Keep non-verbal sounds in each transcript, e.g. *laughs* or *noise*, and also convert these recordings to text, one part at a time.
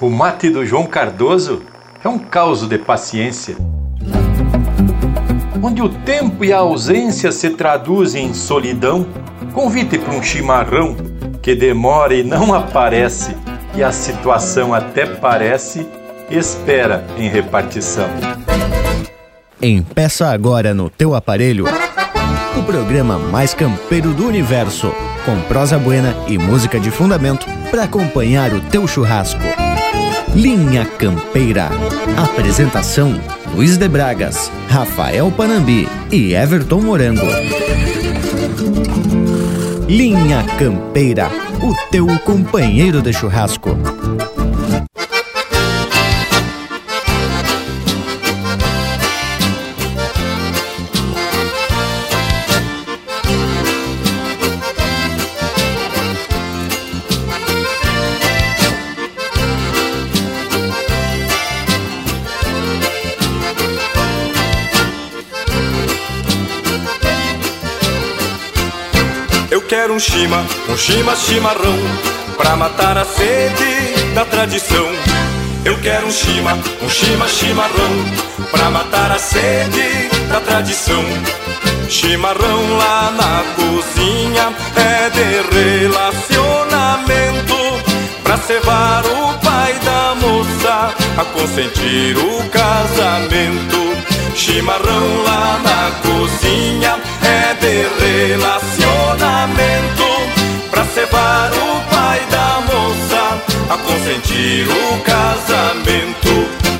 O mate do João Cardoso é um caos de paciência. Onde o tempo e a ausência se traduzem em solidão, convite para um chimarrão que demora e não aparece, e a situação até parece espera em repartição. Empeça agora no teu aparelho o programa mais campeiro do universo, com prosa buena e música de fundamento para acompanhar o teu churrasco. Linha Campeira. Apresentação: Luiz de Bragas, Rafael Panambi e Everton Morango. Linha Campeira, o teu companheiro de churrasco. Um chima, um chima chimarrão, pra matar a sede da tradição. Eu quero um chima, um chima chimarrão, pra matar a sede da tradição. Chimarrão lá na cozinha é de relacionamento, pra cevar o pai da moça, a consentir o casamento. Chimarrão lá na cozinha é de relacionamento Cebar o pai da moça A consentir o casamento.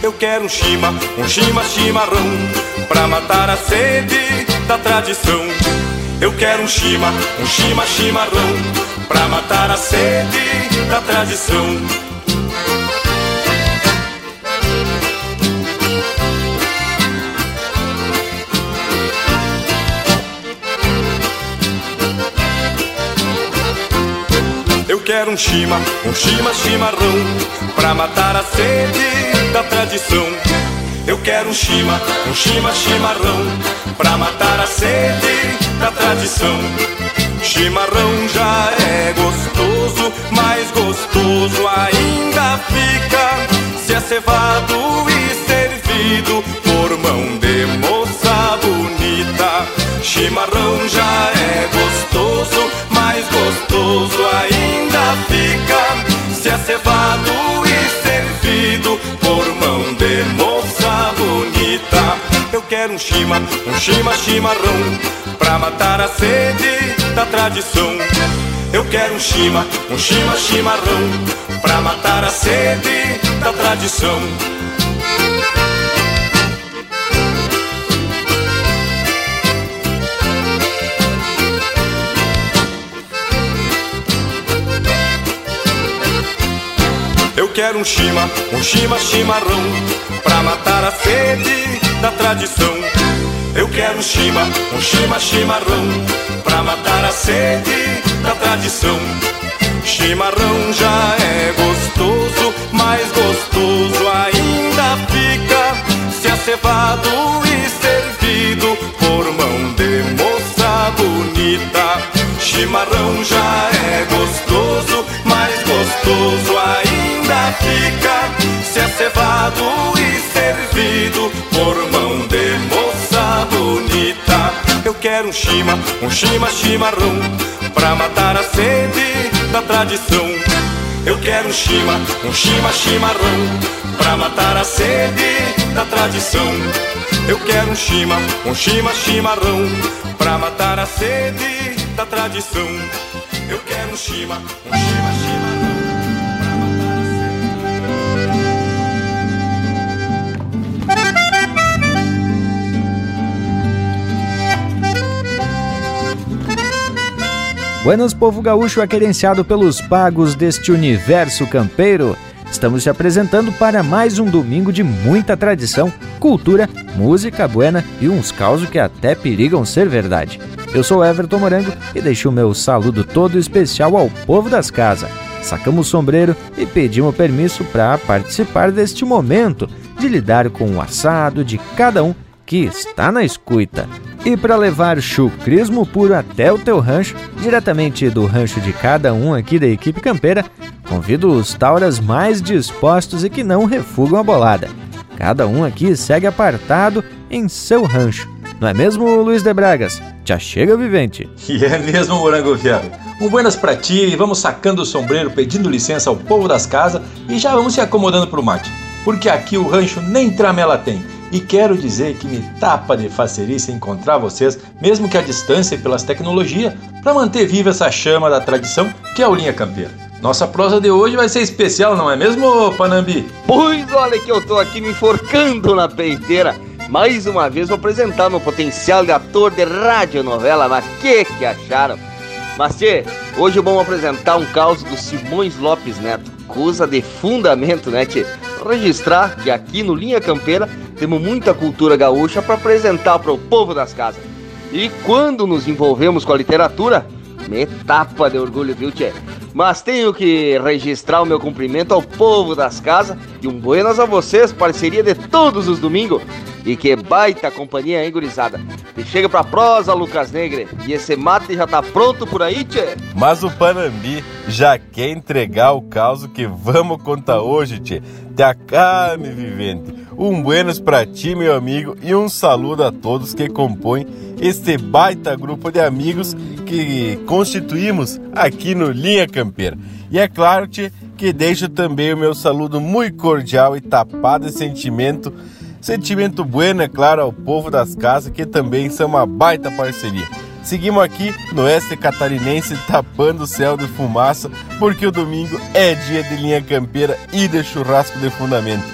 Eu quero um chima, um chima chimarrão Pra matar a sede da tradição. Eu quero um chima, um chima chimarrão Pra matar a sede da tradição quero um chima, um chima chimarrão Pra matar a sede da tradição. Eu quero um chima, um chima chimarrão Pra matar a sede da tradição. Chimarrão já é gostoso, mais gostoso ainda fica Se é cevado e servido por mão de moça bonita. Chimarrão já é gostoso, mais gostoso ainda fica. Se é cevado e servido por mão de moça bonita. Eu quero um chima, um chima chimarrão Pra matar a sede da tradição. Eu quero um chima, um chima chimarrão Pra matar a sede da tradição Eu quero um chima, um chima chimarrão Pra matar a sede da tradição. Eu quero um chima, um chima chimarrão Pra matar a sede da tradição. Chimarrão já é gostoso, mais gostoso ainda fica Se é cevado fica Se é cevado e servido por mão de moça bonita. Eu quero um chima, um chima chimarrão Pra matar a sede da tradição. Eu quero um chima, um chima chimarrão Pra matar a sede da tradição. Eu quero um chima, um chima chimarrão Pra matar a sede da tradição. Eu quero um chima, um chima chimarrão Buenas, povo gaúcho aquerenciado pelos pagos deste universo campeiro. Estamos te apresentando para mais um domingo de muita tradição, cultura, música buena e uns causos que até perigam ser verdade. Eu sou Everton Morango e deixo o meu saludo todo especial ao povo das casas. Sacamos o sombreiro e pedimos permisso para participar deste momento de lidar com o assado de cada um que está na escuta. E para levar chucrismo puro até o teu rancho, diretamente do rancho de cada um aqui da equipe campeira, Convido os tauras mais dispostos e que não refugam a bolada. Cada um aqui segue apartado em seu rancho. Não é mesmo, Luiz de Bragas? Já chega vivente. *laughs* E é mesmo, Morango Fiado. Um buenas pra ti, vamos sacando o sombreiro, pedindo licença ao povo das casas e já vamos se acomodando pro mate. Porque aqui o rancho nem tramela tem. E quero dizer que me tapa de facerice encontrar vocês, mesmo que à distância e pelas tecnologias, para manter viva essa chama da tradição que é o Linha Campeira. Nossa prosa de hoje vai ser especial, não é mesmo, Panambi? Pois olha que eu tô aqui me enforcando na peiteira mais uma vez vou apresentar meu potencial de ator de radionovela, mas que que acharam? Mas tchê, hoje vamos apresentar um caos do Simões Lopes Neto, coisa de fundamento, né tchê? Registrar que aqui no Linha Campeira temos muita cultura gaúcha para apresentar para o povo das casas. E quando nos envolvemos com a literatura, me tapa de orgulho, viu tchê? Mas tenho que registrar o meu cumprimento ao povo das casas e um buenas a vocês, parceria de todos os domingos. E que baita companhia, hein, gurizada? E chega pra prosa, Lucas Negre. E esse mate já tá pronto por aí, tchê? Mas o Panambi já quer entregar o caos que vamos contar hoje, tchê. Te acalme, vivente. Um buenos pra ti, meu amigo, e um saludo a todos que compõem este baita grupo de amigos que constituímos aqui no Linha Campeira. E é claro, tchê, que deixo também o meu saludo muito cordial e tapado de sentimento Sentimento bueno, é claro, ao povo das casas, que também são uma baita parceria. Seguimos aqui no oeste catarinense tapando o céu de fumaça, porque o domingo é dia de linha campeira e de churrasco de fundamento.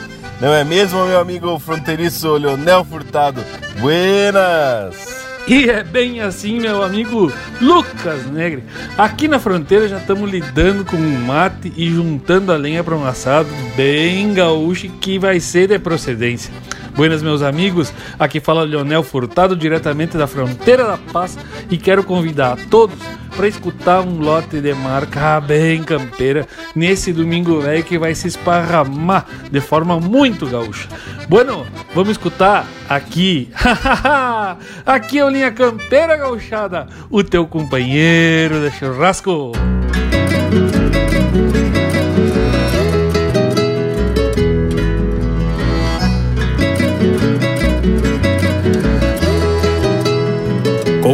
Não é mesmo, meu amigo fronteiriço Leonel Furtado? Buenas! E é bem assim, meu amigo Lucas Negre. Aqui na fronteira já estamos lidando com um mate e juntando a lenha para um assado bem gaúcho que vai ser de procedência. Buenas, meus amigos. Aqui fala Leonel Furtado, diretamente da fronteira da Paz, e quero convidar a todos para escutar um lote de marca bem campeira nesse domingo velho que vai se esparramar de forma muito gaúcha. Bueno, vamos escutar aqui. *laughs* aqui é o Linha Campeira Gauchada, o teu companheiro de churrasco.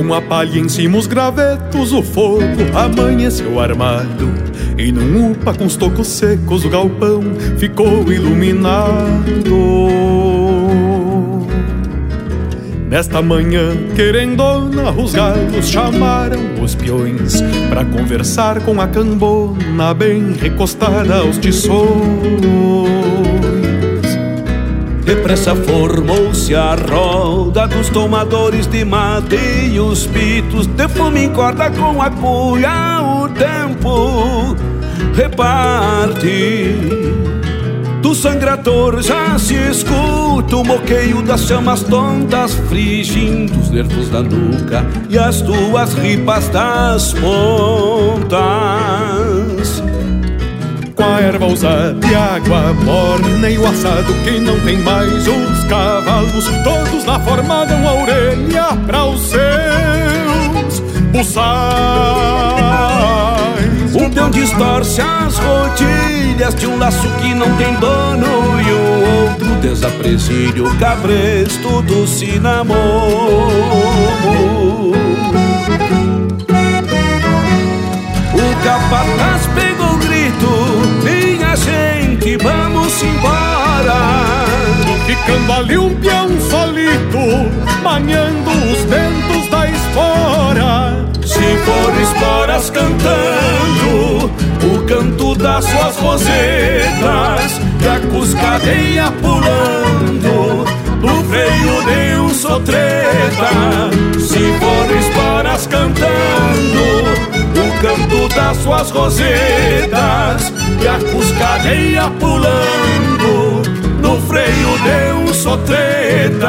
Com a palha em cima os gravetos, o fogo amanheceu armado. E num upa com os tocos secos, o galpão ficou iluminado. Nesta manhã, querendona, os galos chamaram os peões para conversar com a cambona bem recostada aos tições. Depressa formou-se a roda dos tomadores de mate e os pitos de fumo corda com a cuia o tempo reparte. Do sangrador já se escuta o moqueio das chamas tontas frigindo os nervos da nuca e as tuas ripas das pontas com a erva usada e água morna e o assado que não tem mais os cavalos todos lá formaram a orelha para os seus buçais. Um peão distorce as rodilhas de um laço que não tem dono e o outro desaprecia o cabresto do cinamomo. O capataz pegou o gente, vamos embora. Ficando ali um peão solito, manhando os ventos da espora. Se for esporas cantando, o canto das suas rosetas, e a cuscadeia pulando, no freio de um sotreta. Se for esporas cantando, o canto das suas rosetas e a cuscadeia pulando no freio de um sotreta.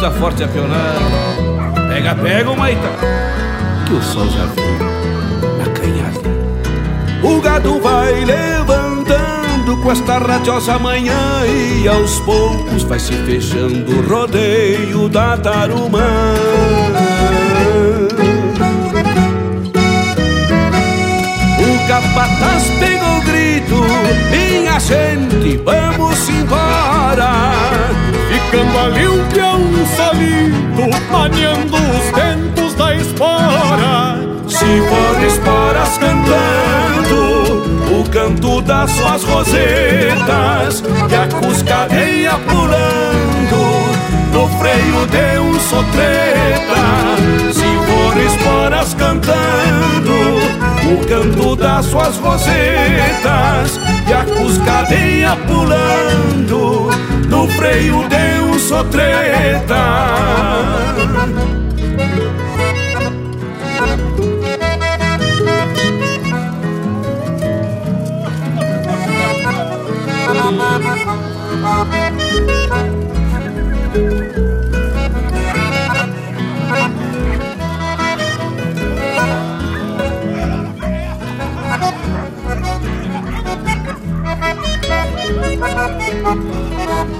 Grita forte a pionada. Pega, pega, Maita Que o sol já veio na canhada. O gado vai levantando com esta radiosa manhã E aos poucos vai se fechando o rodeio da tarumã. O capataz pegou o grito Minha gente, vamos embora. Ficando ali um Maneando os ventos da espora. Se for esporas cantando O canto das suas rosetas E a cuscadeia pulando No freio de um sotreta. Se for esporas cantando O canto das suas rosetas E a cuscadeia pulando No freio de um sotreta. Gado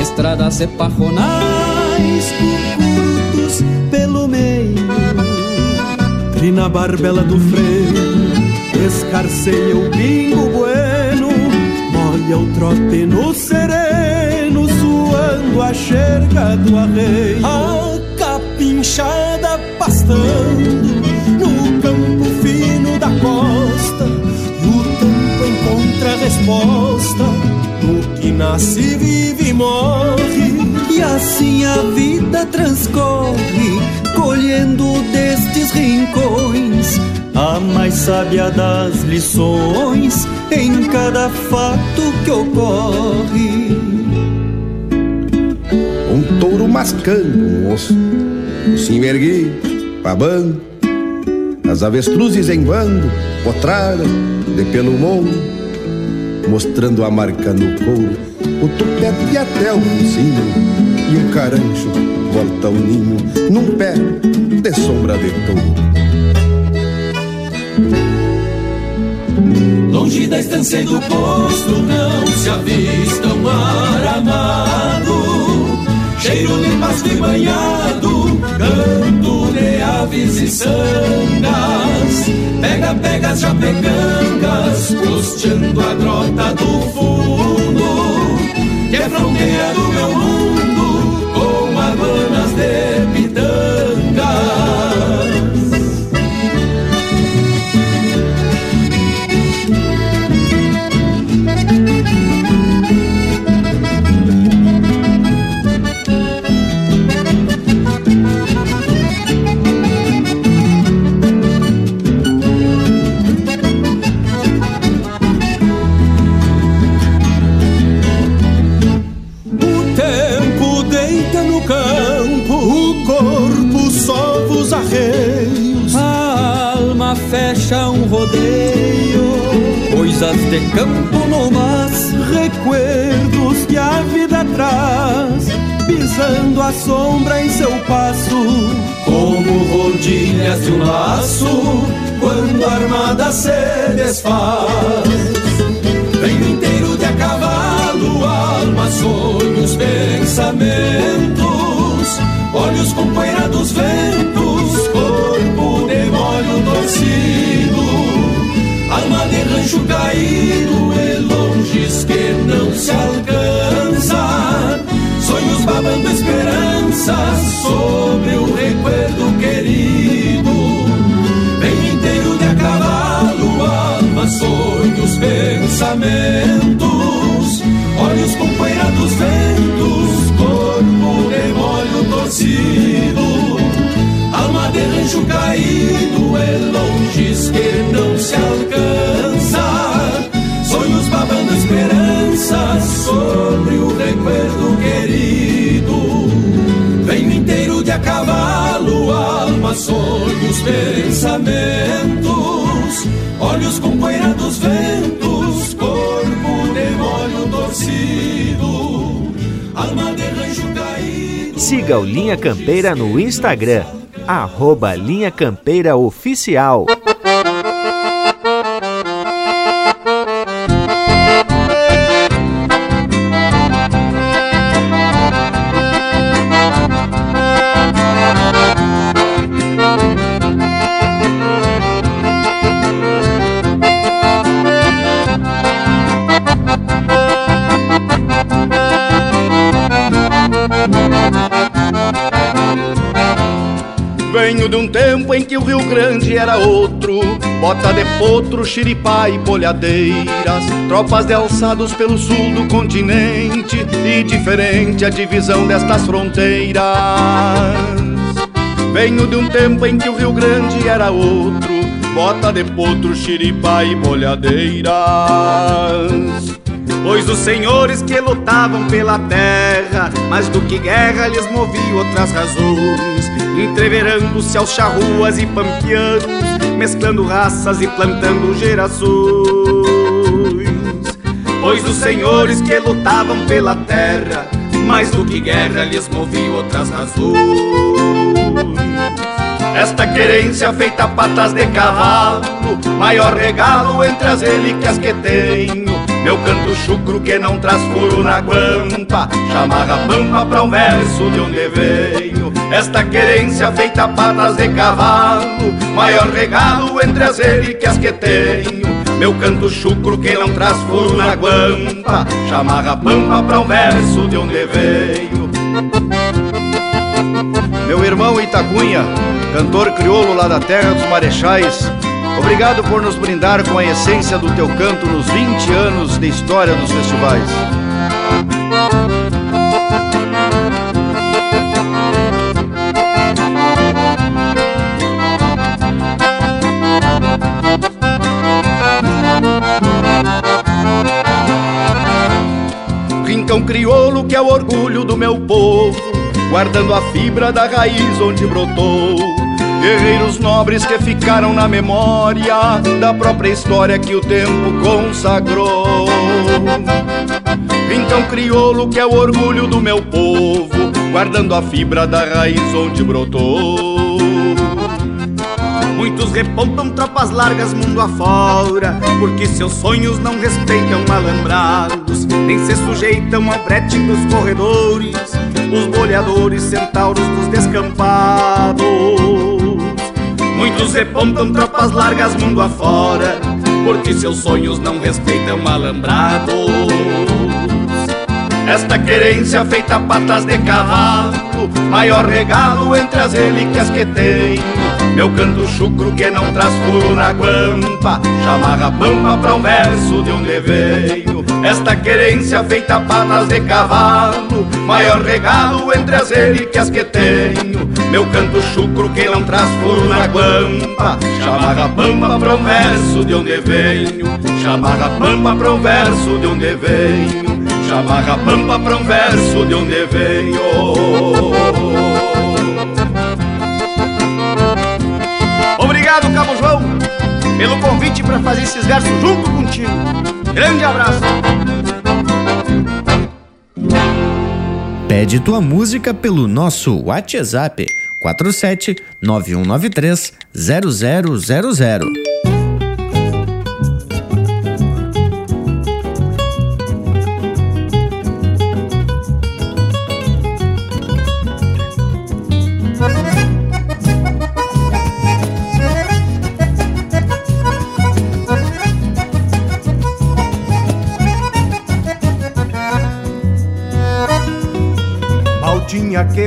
estradas e parronais, curtos pelo meio. Trina barbela do freio, escarceia o pingo bueno, molha o trote no sereno, suando a xerga do arreio. A capinchada pastando no campo fino da costa encontra resposta nasce, vive e morre. E assim a vida transcorre, colhendo destes rincões a mais sábia das lições em cada fato que ocorre. Um touro mascando um osso, se erguido, babando, as avestruzes em bando, potrada de pelo morro, mostrando a marca no couro, o tupete até o focinho, e o carancho volta ao ninho, num pé de sombra de touro. Longe da estância e do posto não se avista um mar amado Cheiro de pasto e banhado, canto de aves e sangas Pega, pega as japecangas, costeando a grota do fundo Que é fronteira do meu mundo, coisas de campo no mas, recuerdos que a vida traz, pisando a sombra em seu passo, como rodilhas de um laço, quando a armada se desfaz. Venho inteiro de a cavalo, alma, sonhos, pensamentos, olhos com de rancho caído e longes que não se alcança, sonhos babando esperanças sobre o recuerdo querido. Venho inteiro de a cavalo, alma, sonhos, pensamentos, olhos com poeira dos ventos, corpo de molho torcido, de rancho caído, é longes que não se alcança, sonhos babando esperanças sobre o recuerdo querido. Venho inteiro de a cavalo, alma, sonhos, pensamentos, olhos com poeira dos ventos, corpo de molho torcido, alma de rancho caído. Siga o Linha Campeira no Instagram, arroba Linha Campeira Oficial. De um tempo em que o Rio Grande era outro. Bota de potro, xiripá e bolhadeiras Tropas de alçados pelo sul do continente E diferente a divisão destas fronteiras. Venho de um tempo em que o Rio Grande era outro. Bota de potro, xiripá e bolhadeiras Pois os senhores que lutavam pela terra, mais do que guerra lhes movia outras razões, entreverando-se aos charruas e pampianos, mesclando raças e plantando gerações. Pois os senhores que lutavam pela terra, mais do que guerra lhes movia outras razões. Esta querência feita patas de cavalo, maior regalo entre as relíquias que tenho. Meu canto chucro que não traz furo na guampa, chamarra pampa pra um verso de onde venho. Esta querência feita patas de cavalo, maior regalo entre as relíquias que tenho. Meu canto chucro que não traz furo na guampa, chamarra pampa pra um verso de onde venho. Meu irmão Itacunha, cantor crioulo lá da terra dos Marechais, obrigado por nos brindar com a essência do teu canto nos 20 anos de história dos festivais. Rincão crioulo que é o orgulho do meu povo, guardando a fibra da raiz onde brotou. Guerreiros nobres que ficaram na memória da própria história que o tempo consagrou. Então crioulo que é o orgulho do meu povo, guardando a fibra da raiz onde brotou. Muitos repontam tropas largas mundo afora, porque seus sonhos não respeitam malandrados, nem se sujeitam ao brete dos corredores, os boleadores centauros dos descampados. Muitos repontam tropas largas mundo afora, porque seus sonhos não respeitam malandrados. Esta querência feita patas de cavalo, maior regalo entre as relíquias que tenho. Meu canto chucro que não traz furo na guampa, chamarra pampa pra um verso de onde veio. Esta querência feita patas de cavalo, maior regalo entre as relíquias que tenho. Meu canto chucro que não traz furo na guampa, chamarra pampa pra um verso de onde venho. Chamarra pampa pra um verso de onde venho. Chamarra pampa pra um verso de onde venho. obrigado, Cabo João, pelo convite para fazer esses versos junto contigo. Grande abraço. Pede tua música pelo nosso WhatsApp 47 9193 0000.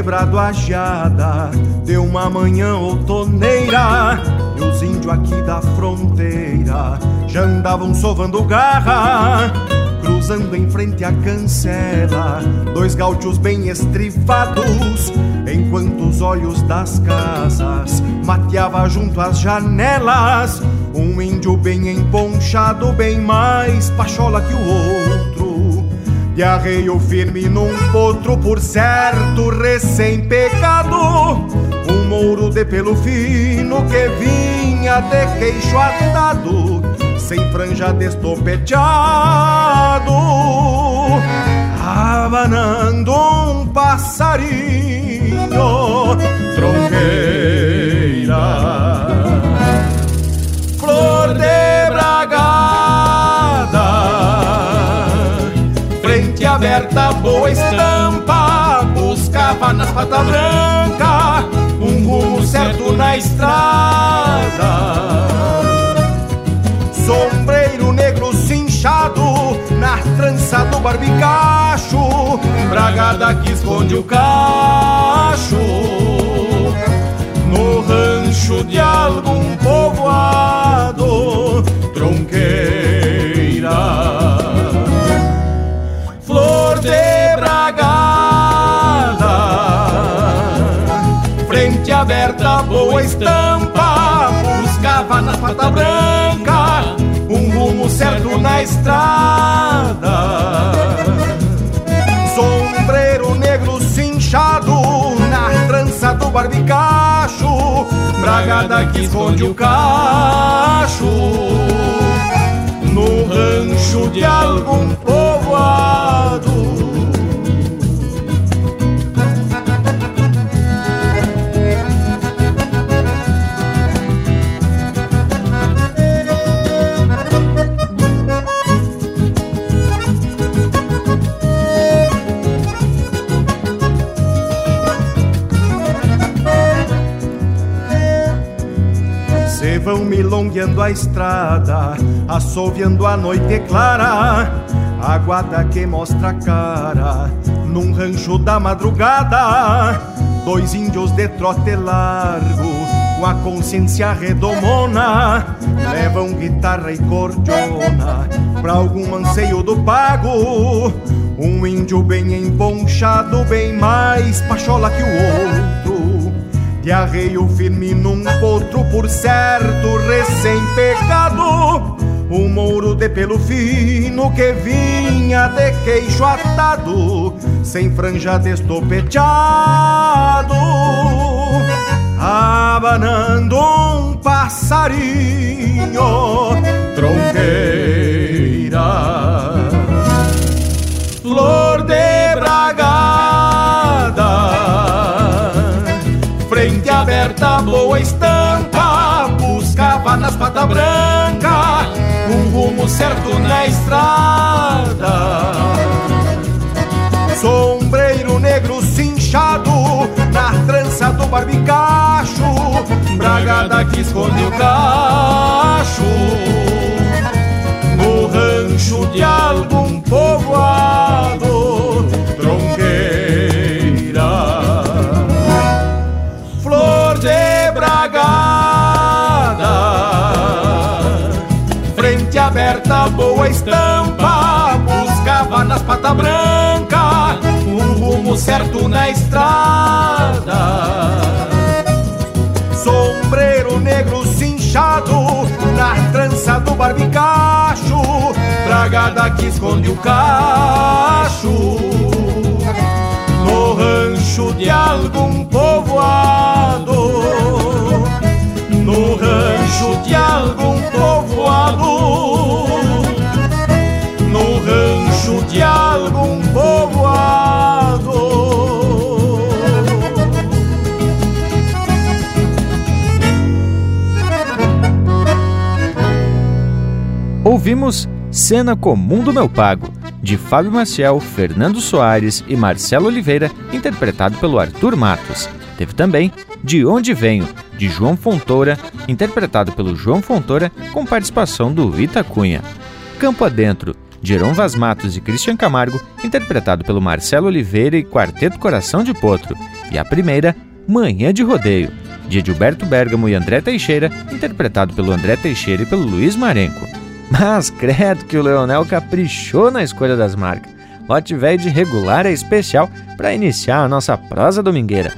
Quebrado a geada, deu uma manhã outoneira, e os índios aqui da fronteira já andavam sovando garra, cruzando em frente à cancela, dois gaúchos bem estrivados, enquanto os olhos das casas mateava junto às janelas, um índio bem emponchado, bem mais pachola que o outro de arreio firme num potro, por certo, recém-pecado. Um mouro de pelo fino que vinha de queixo atado, sem franja destopeteado. Abanando um passarinho, patas brancas um rumo certo na estrada. Sombreiro negro cinchado na trança do barbicacho, bragada que esconde o cacho. No rancho de algum estampa Buscava na pata branca Um rumo certo na estrada Sombreiro negro cinchado Na trança do barbicacho Bragada que esconde o cacho no rancho de algum povoado. Milongueando a estrada, assoviando a noite clara, a guarda que mostra a cara, num rancho da madrugada, dois índios de trote largo, com a consciência redomona, levam guitarra e cordiona, pra algum anseio do pago, um índio bem emponchado, bem mais pachola que o outro de arreio firme num potro, por certo, recém-pecado. Um mouro de pelo fino que vinha de queixo atado, sem franja destopeteado, abanando um passarinho, tronqueira, certo na estrada. Sombreiro negro cinchado Na trança do barbicacho Bragada que esconde o cacho. No rancho de rumo certo na estrada. Sombreiro negro cinchado na trança do barbicacho, bragada que esconde o cacho. No rancho de algum povoado, no rancho de algum povoado ouvimos Cena Comum do Meu Pago, de Fábio Maciel, Fernando Soares e Marcelo Oliveira, interpretado pelo Arthur Matos. Teve também De Onde Venho, de João Fontoura, interpretado pelo João Fontoura, com participação do Ita Cunha. Campo Adentro, de Heron Vaz Matos e Christian Camargo, interpretado pelo Marcelo Oliveira e Quarteto Coração de Potro. E a primeira, Manhã de Rodeio, de Edilberto Bergamo e André Teixeira, interpretado pelo André Teixeira e pelo Luiz Marenco. Mas credo que o Leonel caprichou na escolha das marcas. Lote velho de regular é especial para iniciar a nossa prosa domingueira.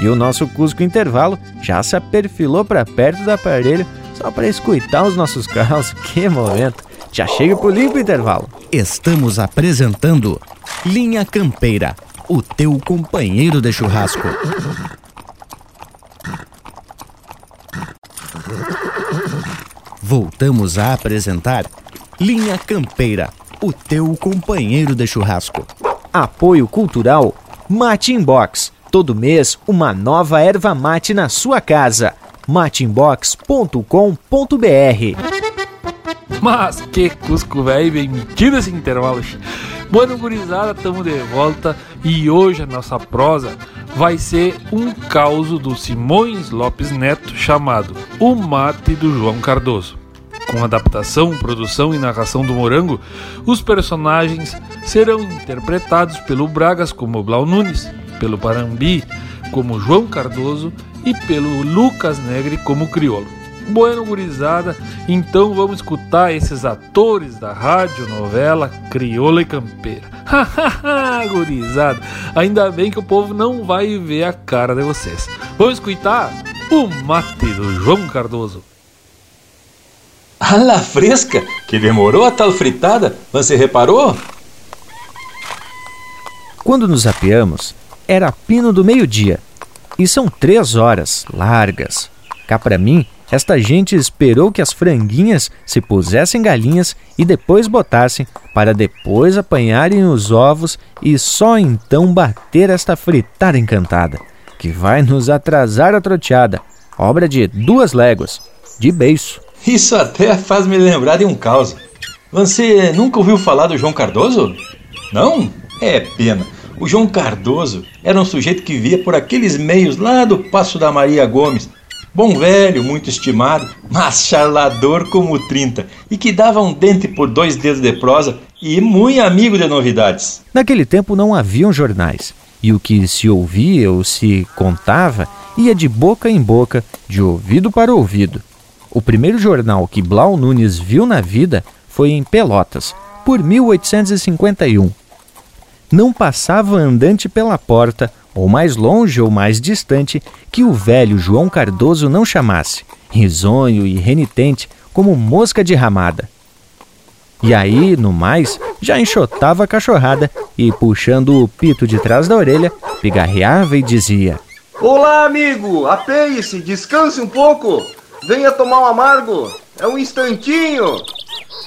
E o nosso Cusco Intervalo já se aperfilou para perto do aparelho só para escutar os nossos carros. *laughs* Que momento! Já chega pro limpo intervalo. Estamos apresentando Linha Campeira, o teu companheiro de churrasco. Voltamos a apresentar Linha Campeira, o teu companheiro de churrasco. Apoio Cultural Mate Inbox. Todo mês, uma nova erva mate na sua casa. mateinbox.com.br Mas que cusco velho, bem metido esse intervalo. Bueno, gurizada, estamos de volta e hoje a nossa prosa vai ser um caos do Simões Lopes Neto chamado O Mate do João Cardoso. Com adaptação, produção e narração do Morango, os personagens serão interpretados pelo Bragas como Blau Nunes, pelo Parambi como João Cardoso e pelo Lucas Negre como Criolo. Bueno, gurizada, então vamos escutar esses atores da rádio, novela, crioula e campeira. *laughs* Hahaha, gurizada, ainda bem que o povo não vai ver a cara de vocês. Vamos escutar o mate do João Cardoso. *laughs* A la fresca, que demorou a tal fritada, você reparou? Quando nos apeamos, era pino do meio-dia. E são três horas, largas. Cá para mim, esta gente esperou que as franguinhas se pusessem galinhas e depois botassem, para depois apanharem os ovos e só então bater esta fritada encantada, que vai nos atrasar a troteada, obra de duas léguas, de beiço. Isso até faz me lembrar de um caos. Você nunca ouviu falar do João Cardoso? Não? É pena. O João Cardoso era um sujeito que via por aqueles meios lá do Passo da Maria Gomes. Bom velho, muito estimado, mas charlador como 30, e que dava um dente por dois dedos de prosa e muito amigo de novidades. Naquele tempo não haviam jornais, e o que se ouvia ou se contava ia de boca em boca, de ouvido para ouvido. O primeiro jornal que Blau Nunes viu na vida foi em Pelotas, por 1851. Não passava andante pela porta, ou mais longe ou mais distante, que o velho João Cardoso não chamasse, risonho e renitente, como mosca de ramada. E aí, no mais, já enxotava a cachorrada e, puxando o pito de trás da orelha, pigarreava e dizia: Olá, amigo! Apeie-se, descanse um pouco! Venha tomar um amargo! É um instantinho!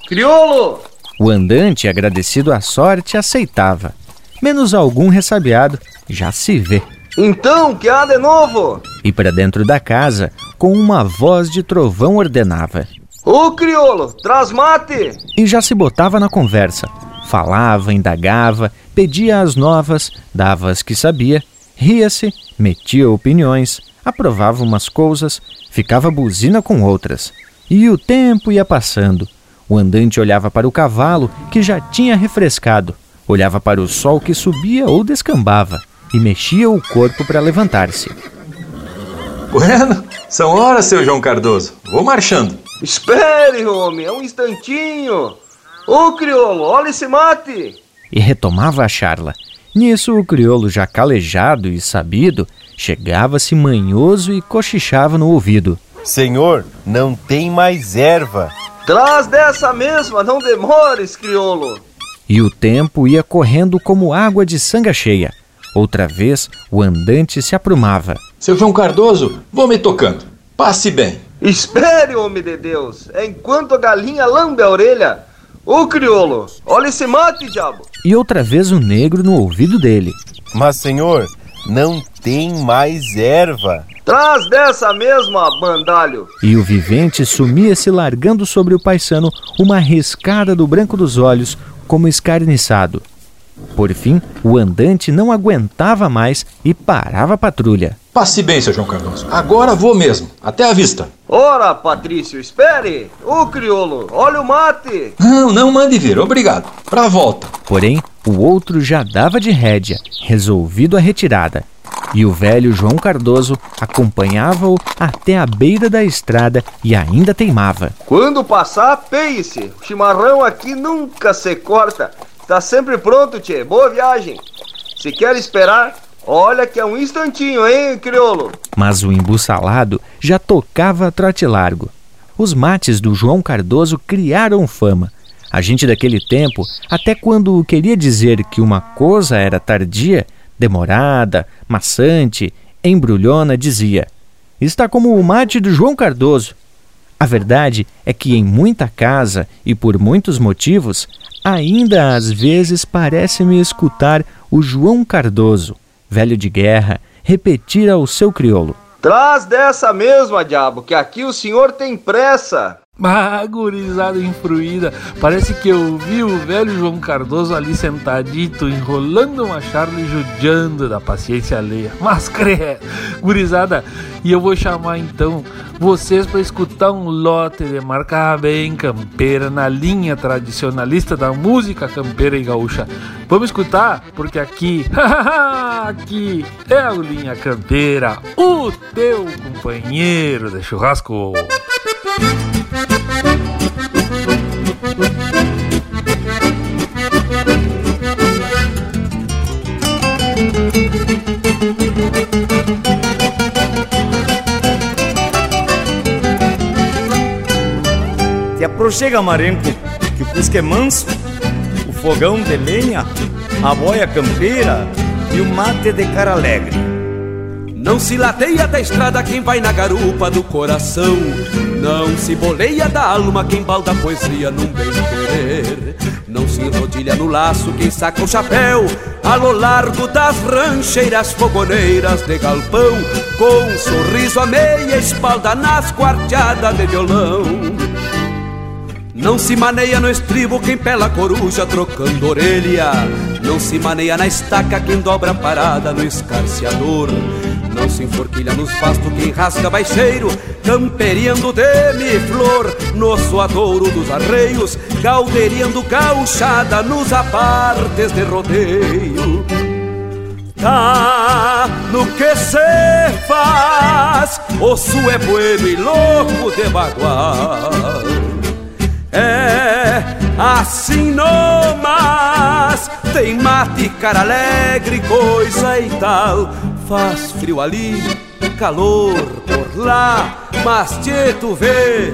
Criolo! O andante, agradecido à sorte, aceitava. Menos algum ressabiado, já se vê. Então, que há de novo? E para dentro da casa, com uma voz de trovão ordenava: Ô criolo, traz mate! E já se botava na conversa. Falava, indagava, pedia as novas, dava as que sabia, ria-se, metia opiniões, aprovava umas coisas, ficava buzina com outras. E o tempo ia passando. O andante olhava para o cavalo, que já tinha refrescado, olhava para o sol que subia ou descambava, e mexia o corpo para levantar-se. Bueno, são horas, seu João Cardoso. Vou marchando. Espere, homem, é um instantinho. Ô, crioulo, olha esse mate. E retomava a charla. Nisso, o crioulo, já calejado e sabido, chegava-se manhoso e cochichava no ouvido. Senhor, não tem mais erva. Traz dessa mesma, não demores, crioulo. E o tempo ia correndo como água de sanga cheia. Outra vez, o andante se aprumava. Seu João Cardoso, vou me tocando. Passe bem. Espere, homem de Deus. É enquanto a galinha lambe a orelha. Ô, crioulo, olha esse mate, diabo. E outra vez o negro no ouvido dele. Mas, senhor, não tem mais erva. Traz dessa mesma, bandalho! E o vivente sumia-se largando sobre o paisano uma riscada do branco dos olhos, como escarniçado. Por fim, o andante não aguentava mais e parava a patrulha. Passe bem, seu João Cardoso. Agora vou mesmo. Até a vista. Ora, Patrício, espere! Ô, crioulo, olha o mate! Não, não mande vir. Obrigado. Pra volta. Porém, o outro já dava de rédea, resolvido a retirada. E o velho João Cardoso acompanhava-o até a beira da estrada e ainda teimava. Quando passar, peie-se. O chimarrão aqui nunca se corta. Está sempre pronto, tchê. Boa viagem. Se quer esperar, olha que é um instantinho, hein, crioulo? Mas o embuçalado já tocava a trote largo. Os mates do João Cardoso criaram fama. A gente daquele tempo, até quando queria dizer que uma coisa era tardia, demorada, maçante, embrulhona, dizia: Está como o mate do João Cardoso. A verdade é que em muita casa e por muitos motivos, ainda às vezes parece-me escutar o João Cardoso, velho de guerra, repetir ao seu crioulo: Traz dessa mesma, diabo, que aqui o senhor tem pressa. Ah, gurizada infruída. Parece que eu vi o velho João Cardoso ali sentadito, enrolando uma charla e judiando da paciência alheia. Mas crê, gurizada, e eu vou chamar então vocês para escutar um lote de marca bem campeira na linha tradicionalista da música campeira e gaúcha. Vamos escutar? Porque aqui, *laughs* aqui é o Linha Campeira, o teu companheiro de churrasco. Te aproxega, marenco, que o cusque é manso, o fogão de lenha, a boia campeira e o mate de cara alegre. Não se lateia da estrada quem vai na garupa do coração. Não se boleia da alma quem balda a poesia num bem querer. Não se enrodilha no laço quem saca o chapéu a lo largo das rancheiras fogoneiras de galpão, com um sorriso a meia espalda nas quarteadas de violão. Não se maneia no estribo quem pela coruja trocando orelha. Não se maneia na estaca quem dobra a parada no escarciador. Não se enforquilha nos pastos quem rasga baixeiro, camperiando demi-flor no suadouro dos arreios, galderiando gauchada nos apartes de rodeio. Tá no que se faz, osso é bueno e louco de bagual. É assim no mas tem mate, cara alegre, coisa e tal. Faz frio ali, calor por lá, mas te tu vê,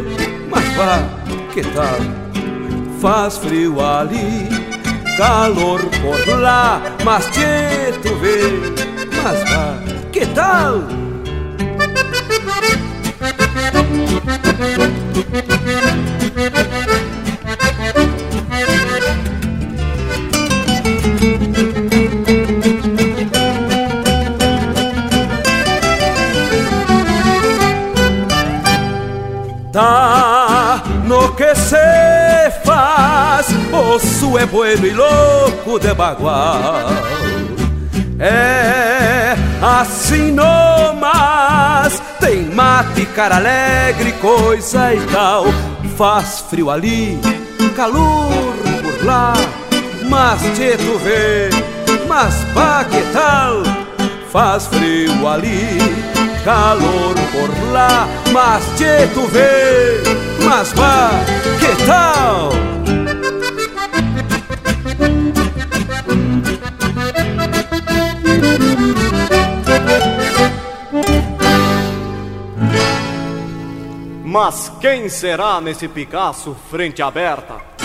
mas vá, que tal? Faz frio ali, calor por lá, mas te tu vê, mas vá, que tal? Tá no que se faz, osso é bueno e louco de bagual. É assim no mas tem mate, cara alegre, coisa e tal. Faz frio ali, calor por lá, mas te tu vê, mas pá que tal? Faz frio ali, calor por lá, mas te tu vê, mas pá que tal? Mas quem será nesse Picasso frente aberta?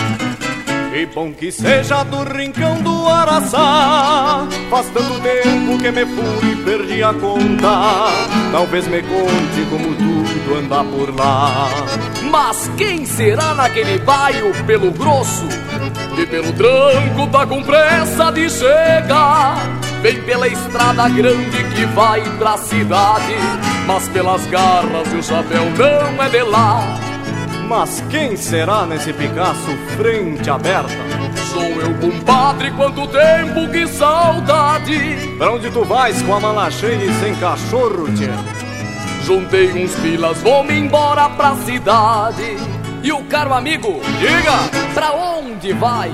Que bom que seja do rincão do Araçá. Faz tanto tempo que me fui e perdi a conta. Talvez me conte como tudo anda por lá. Mas quem será naquele baio pelo grosso? E pelo tranco tá com pressa de chegar. Vem pela estrada grande que vai pra cidade. Mas pelas garras e o chapéu não é de lá Mas quem será nesse Picasso frente aberta? Sou eu, compadre, quanto tempo, que saudade Pra onde tu vais com a mala cheia e sem cachorro, tchê? Juntei uns pilas, vou-me embora pra cidade E o caro amigo, diga, pra onde vai?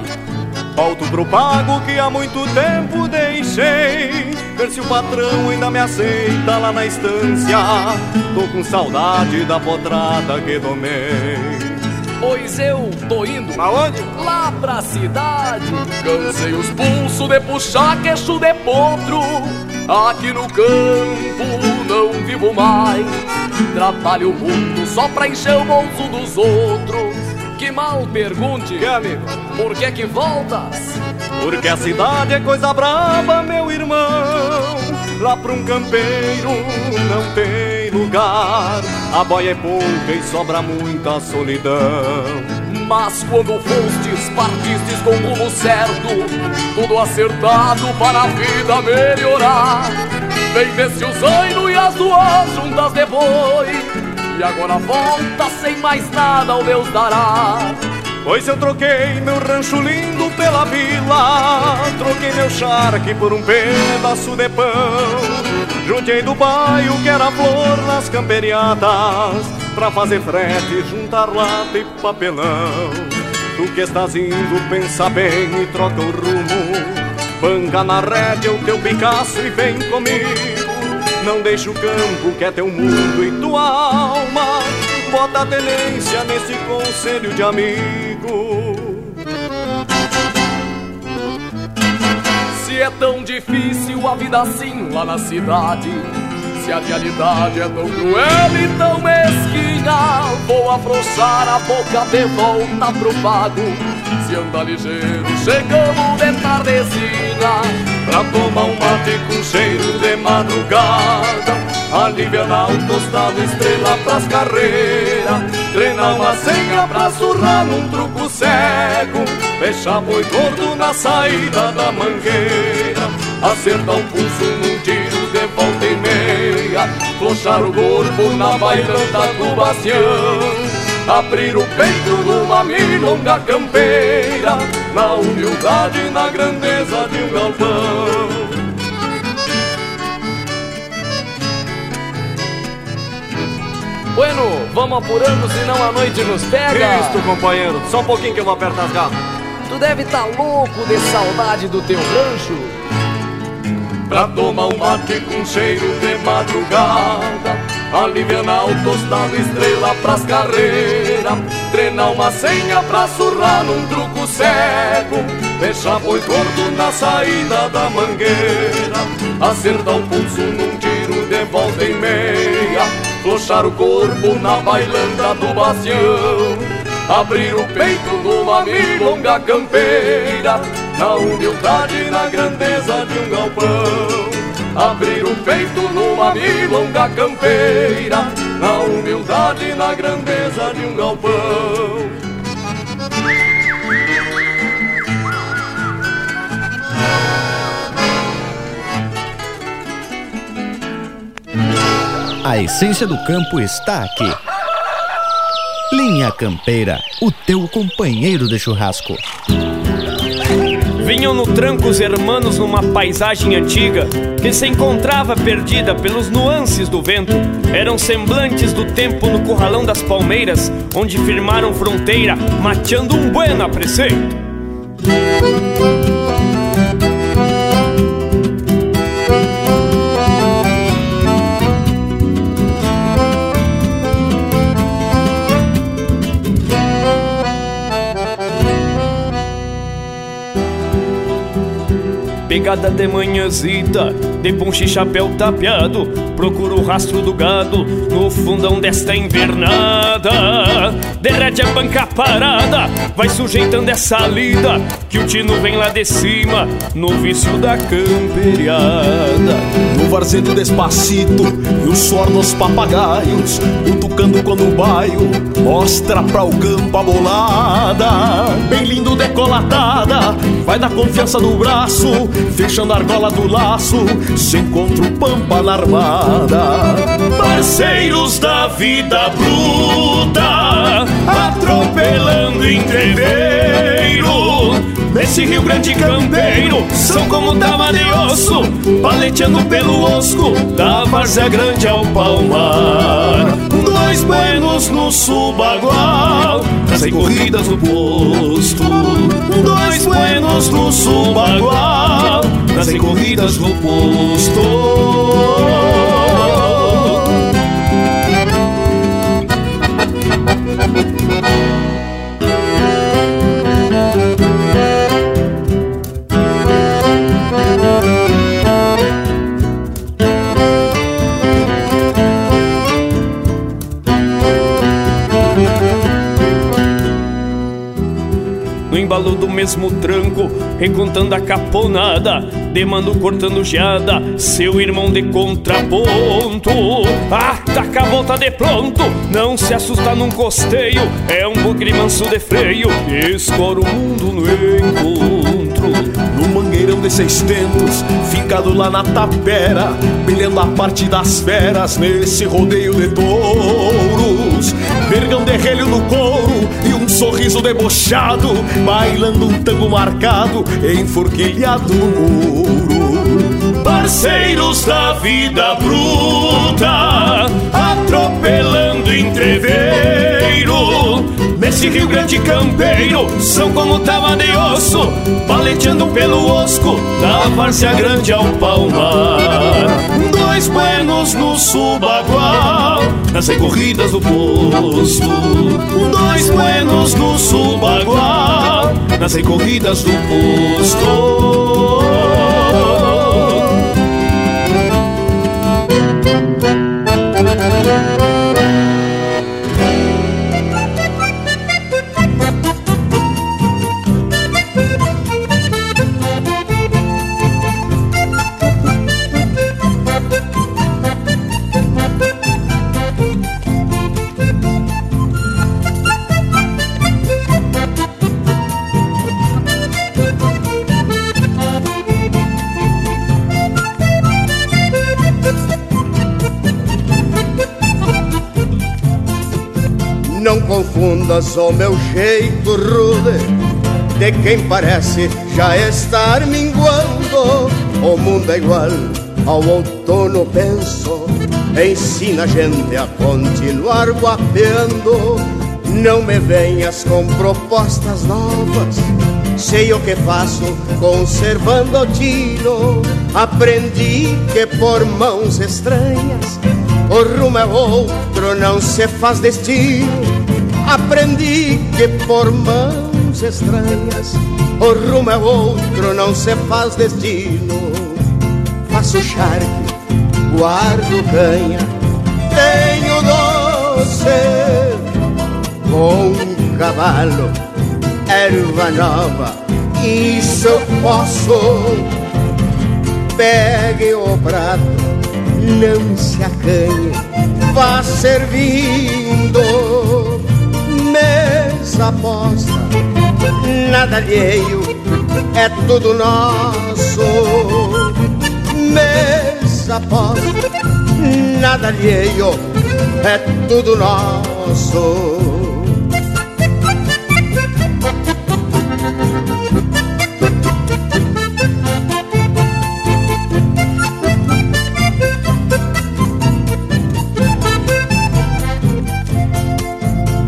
Volto pro pago que há muito tempo deixei. Ver se o patrão ainda me aceita lá na estância. Tô com saudade da potrada que domei. Pois eu tô indo Aonde? Lá pra cidade. Cansei os pulsos de puxar queixo de potro. Aqui no campo não vivo mais. Trabalho muito só pra encher o bolso dos outros Que mal pergunte. Que amigo? Por que que voltas? Porque a cidade é coisa brava, meu irmão. Lá pra um campeiro não tem lugar. A boia é pouca e sobra muita solidão. Mas quando fostes, partistes com o rumo certo. Tudo acertado para a vida melhorar. Vem desse o zaino e as duas juntas de boi E agora volta sem mais nada ao Deus dará. Pois eu troquei meu rancho lindo pela vila Troquei meu charque por um pedaço de pão. Juntei do bairro que era flor nas camperiadas Pra fazer frete, juntar lata e papelão. Tu que estás indo, pensa bem e troca o rumo. Banca na rédea o teu Picasso e vem comigo Não deixa o campo que é teu mundo e tua alma. Bota a tenência nesse conselho de amigo. Se é tão difícil a vida assim lá na cidade Se a realidade é tão cruel e tão mesquinha Vou afrouxar a boca de volta pro pago Se anda ligeiro, chegamos de tardezinha Pra tomar um mate com cheiro de madrugada Aliviar o tostado, estrela pras carreiras Treinar uma senha pra surrar num truco cego Fechar boi gordo na saída da mangueira Acertar um pulso num tiro de volta e meia Flochar o corpo na bailanta do bastião Abrir o peito numa milonga campeira Na humildade e na grandeza de um galpão Bueno, vamos apurando, senão a noite nos pega. Isto, companheiro, só um pouquinho que eu vou apertar as garras. Tu deve tá louco de saudade do teu rancho. Pra tomar um mate com cheiro de madrugada Aliviar o tostado, estrela pras carreiras. Treinar uma senha pra surrar num truco cego. Deixar boi gordo na saída da mangueira. Acertar o pulso num tiro de volta e meia. Flochar o corpo na bailanda do bastião Abrir o peito numa milonga campeira. Na humildade e na grandeza de um galpão Abrir o peito numa milonga campeira Na humildade e na grandeza de um galpão A essência do campo está aqui. Linha Campeira, o teu companheiro de churrasco. Vinham no tranco os hermanos numa paisagem antiga que se encontrava perdida pelos nuances do vento. Eram semblantes do tempo no curralão das palmeiras, onde firmaram fronteira, mateando um bueno a preceito. Pegada de manhãzita, de ponche e chapéu tapeado, procura o rastro do gado no fundão desta invernada. Derrete a banca parada, vai sujeitando essa lida, que o tino vem lá de cima, no vício da camperiada. No varzedo despacito e o suor nos papagaios, cutucando quando o baio mostra pra o campo a bolada. Bem lindo decolatada, vai da confiança do braço, fechando a argola do laço, se encontra o pampa na armada. Parceiros da vida bruta, atropelando entreveiro. Nesse Rio Grande campeiro, são como dama de osso, paleteando pelo osco, da várzea grande ao palmar. Dois buenos no subagual, sem corridas no posto. Dois buenos no subagual, nas corridas no posto. Mesmo tranco, recontando a caponada, demando cortando geada, seu irmão de contraponto. Ataca a volta de pronto, não se assusta num costeio, é um bugre manso de freio, escora o mundo no encontro. No mangueirão de seis tentos, fincado lá na tapera, brilhando a parte das feras nesse rodeio de touros. Vergão de relho no couro e um sorriso debochado, bailando um tango marcado, enforquilhado no muro. Parceiros da vida bruta, atropelando entreveiro. Nesse Rio Grande campeiro, são como tava de osso, paleteando pelo osco, da várzea grande ao palmar. Dois buenos no subagual, nas corridas do posto. Dois buenos no subagual, nas corridas do posto. Confundas o meu jeito rude De quem parece já estar minguando O mundo é igual ao outono, penso Ensina a gente a continuar guapeando Não me venhas com propostas novas Sei o que faço conservando o tino Aprendi que por mãos estranhas o rumo é outro, não se faz destino. Aprendi que por mãos estranhas o rumo é outro, não se faz destino. Faço charque, guardo canha, tenho doce com um cavalo, erva nova, isso eu posso. Pegue o prato não se acanhe, vá servindo. Mesa posta, nada alheio, é tudo nosso. Mesa posta, nada alheio, é tudo nosso.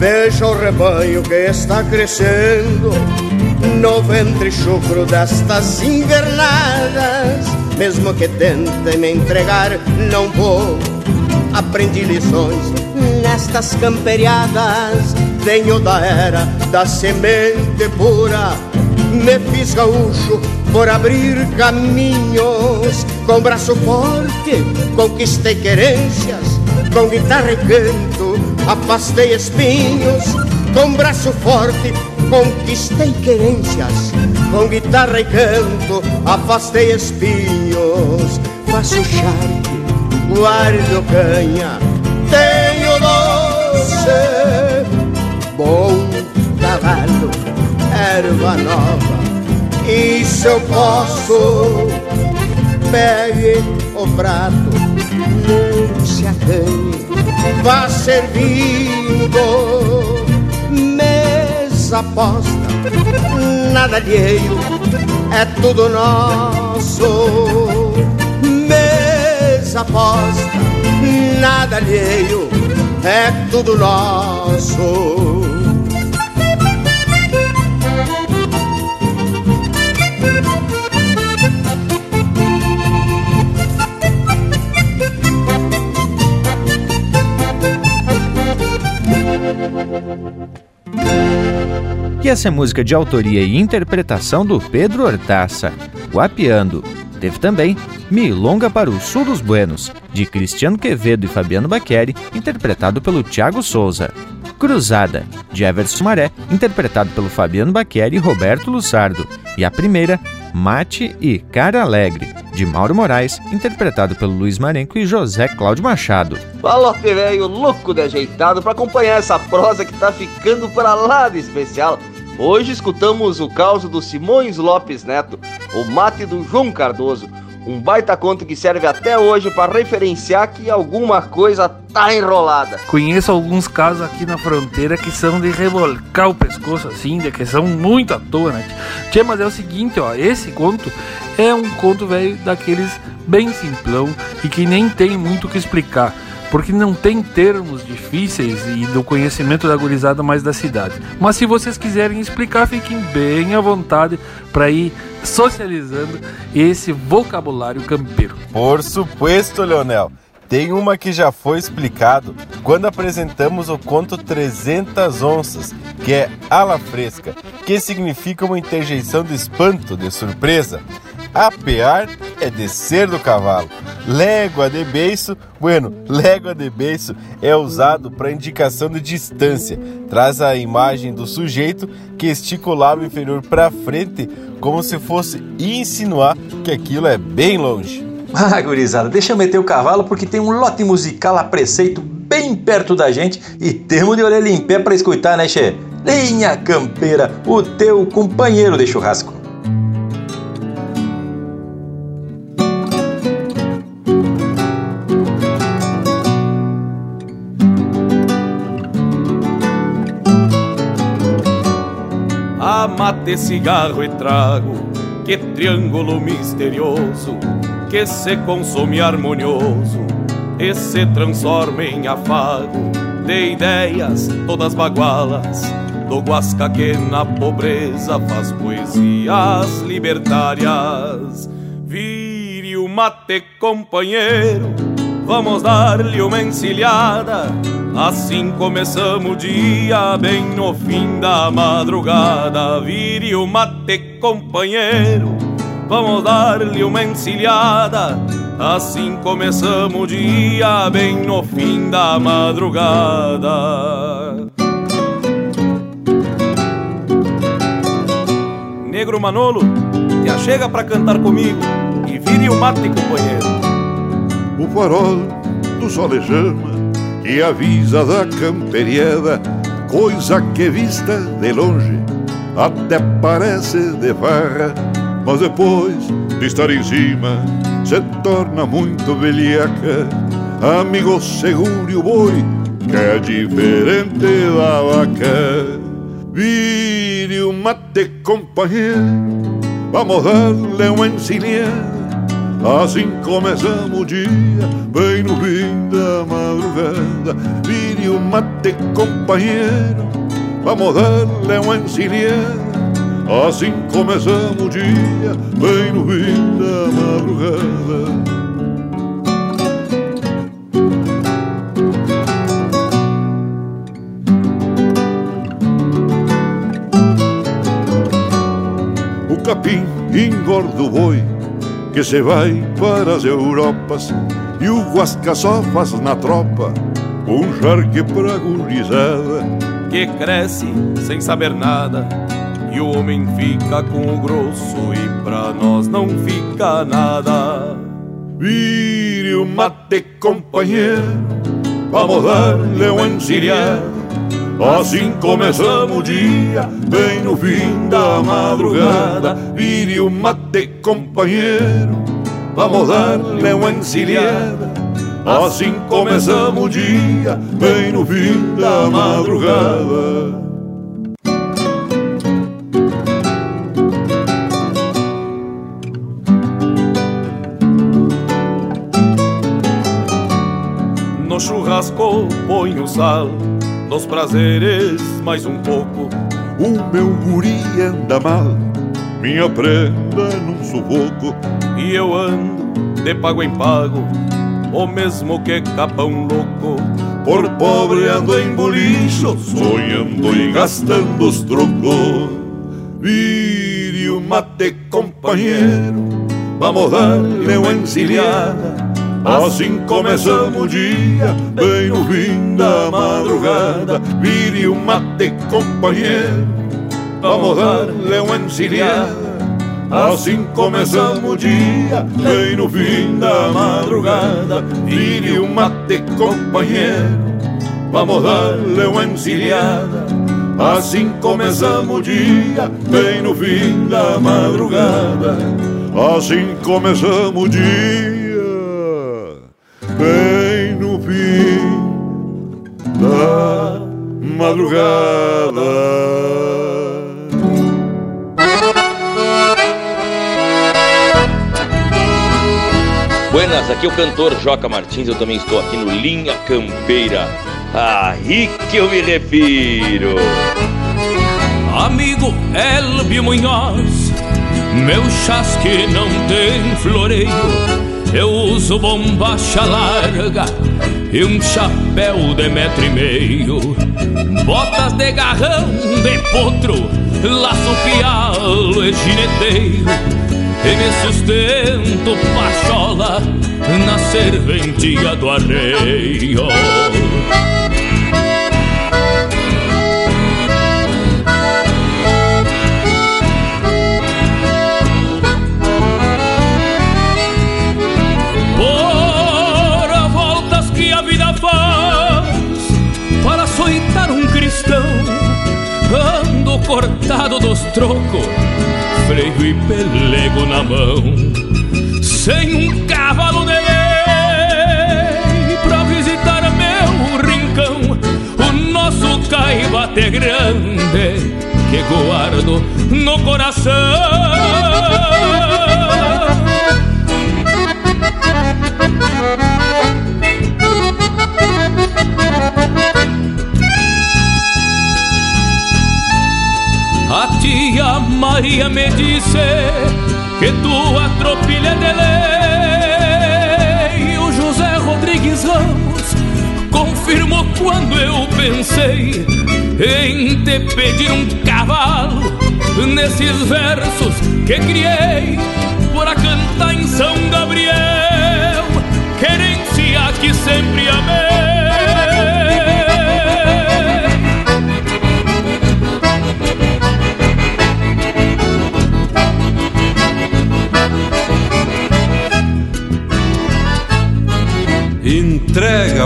Veja o rebanho que está crescendo no ventre chucro destas invernadas. Mesmo que tentem me entregar, não vou. Aprendi lições nestas camperiadas. Venho da era da semente pura. me fiz gaúcho por abrir caminhos. Com braço forte conquistei querências, com guitarra e canto afastei espinhos. Com braço forte conquistei querências, com guitarra e canto afastei espinhos. Faço charque, guardo canha, tenho doce, bom cavalo, erva nova. Se eu posso, pegue o prato, não se acanhe, vá servindo mesa posta, nada alheio, é tudo nosso. Mesa posta, nada alheio, é tudo nosso. E essa é música de autoria e interpretação do Pedro Hortaça, Guapiando. Teve também Milonga para o Sul dos Buenos, de Cristiano Quevedo e Fabiano Baqueri, interpretado pelo Tiago Souza. Cruzada, de Everson Maré, interpretado pelo Fabiano Baqueri e Roberto Lussardo. E a primeira, Mate e Cara Alegre, de Mauro Moraes, interpretado pelo Luiz Marenco e José Cláudio Machado. Falote velho louco de ajeitado para acompanhar essa prosa que tá ficando para lá de especial. Hoje escutamos o caos do Simões Lopes Neto, o mate do João Cardoso, um baita conto que serve até hoje para referenciar que alguma coisa tá enrolada. Conheço alguns casos aqui na fronteira que são de revolcar o pescoço assim, de que são muito à toa, né? Tchê, mas é o seguinte, ó, esse conto é um conto velho daqueles bem simplão e que nem tem muito o que explicar porque não tem termos difíceis e do conhecimento da gurizada mais da cidade. Mas se vocês quiserem explicar, fiquem bem à vontade para ir socializando esse vocabulário campeiro. Por supuesto, Leonel. Tem uma que já foi explicado quando apresentamos o conto 300 onças, que é ala fresca, que significa uma interjeição de espanto, de surpresa. Apear é descer do cavalo. Légua de beiço, bueno, légua de beiço é usado para indicação de distância. Traz a imagem do sujeito que estica o lábio inferior para frente, como se fosse insinuar que aquilo é bem longe. Ah, gurizada, deixa eu meter o cavalo porque tem um lote musical a preceito bem perto da gente e temos de orelha em pé para escutar, né, Che? Linha Campeira, o teu companheiro de churrasco. Mate, cigarro e trago, que triângulo misterioso, que se consome harmonioso e se transforma em afago de ideias todas bagualas, do Guasca que na pobreza faz poesias libertárias. Vire o mate, companheiro, vamos dar-lhe uma encilhada Assim começamos o dia, bem no fim da madrugada. Vire o mate, companheiro, vamos dar-lhe uma encilhada. Assim começamos o dia, bem no fim da madrugada. Negro Manolo, te achega pra cantar comigo e vire o mate, companheiro. O farol do solejama que avisa da camperiada, coisa que vista de longe até parece de farra, mas depois de estar em cima se torna muito velhaca. Amigo, segure o boi, que é diferente da vaca. Vire o mate, companheiro, vamos dar-lhe uma encilhada Assim começamos o dia, bem no fim da madrugada. Vire o mate, companheiro, vamos dar-lhe uma encilhada. Assim começamos o dia, bem no fim da madrugada. do boi que se vai para as Europas e o Guasca só faz na tropa um charque pra gurizada que cresce sem saber nada e o homem fica com o grosso e pra nós não fica nada. Vire o mate, companheiro, vamos dar-lhe um encilhado. Assim começamos o dia, bem no fim da madrugada. Vire o mate, companheiro, vamos dar-lhe uma encilhada. Assim começamos o dia, bem no fim da madrugada. No churrasco ponho sal, nos prazeres mais um pouco. O meu guri anda mal, minha prenda num sufoco. E eu ando de pago em pago, o mesmo que capão louco. Por pobre ando em bolicho, sonhando e gastando os trocos. Vire o mate, companheiro, vamos dar-lhe uma encilhada. Assim começamos o dia, bem no fim da madrugada. Vire o mate, companheiro, vamos dar-lhe uma encilhada. Assim começamos o dia, bem no fim da madrugada. Vire o mate, companheiro, vamos dar-lhe uma encilhada. Assim começamos o dia, bem no fim da madrugada. Assim começamos o dia, bem no fim da madrugada. Buenas, aqui é o cantor Joca Martins, eu também estou aqui no Linha Campeira. Aí que eu me refiro. Amigo Elbio Munhoz, meu chasque não tem floreio. Eu uso bombacha larga e um chapéu de metro e meio. Botas de garrão de potro, laço pialo e gineteiro. E me sustento pachola na serventia do arreio. Cortado dos trocos freio e pelego na mão, sem um cavalo de lei pra visitar meu rincão, o nosso caibate grande que guardo no coração. A tia Maria me disse que tua tropilha de lei. O José Rodrigues Ramos confirmou quando eu pensei em te pedir um cavalo nesses versos que criei para cantar em São Gabriel, querência que sempre amei.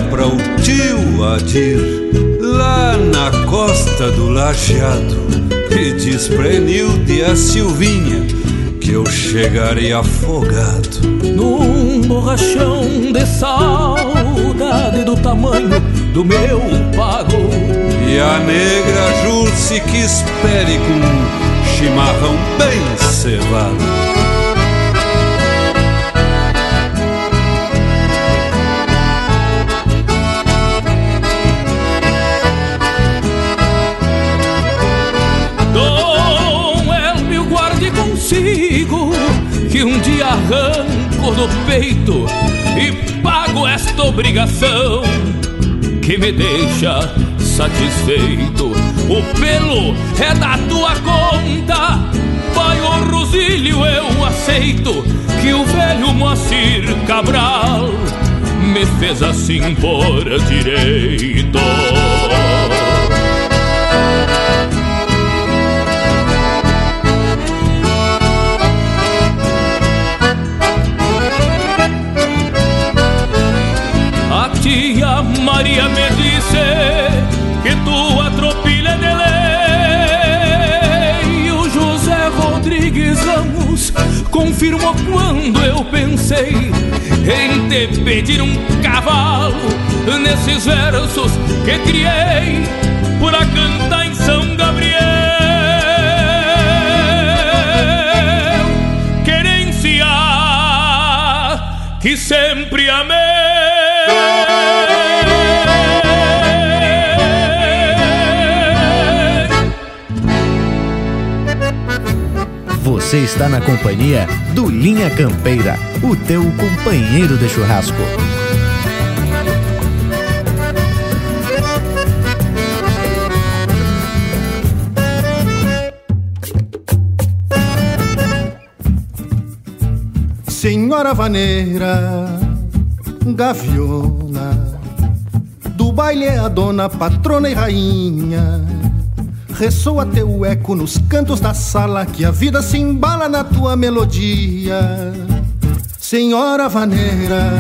Para o tio Adir lá na costa do Lajeado e diz pra Enilde e a Silvinha que eu chegarei afogado num borrachão de saudade do tamanho do meu pago. E a negra Jurce que espere com um chimarrão bem cevado. Que um dia arranco do peito e pago esta obrigação que me deixa satisfeito. O pelo é da tua conta vai o Rosilho, eu aceito que o velho Moacir Cabral me fez assim por direito. Tia Maria me disse que tua tropilha de lei. O José Rodrigues Ramos confirmou quando eu pensei em te pedir um cavalo nesses versos que criei para cantar em São Gabriel. Querência que sempre amei. Você está na companhia do Linha Campeira, o teu companheiro de churrasco. Senhora vaneira, gaviona, do baile é a dona, patrona e rainha. Ressoa teu eco nos cantos da sala, que a vida se embala na tua melodia. Senhora vaneira,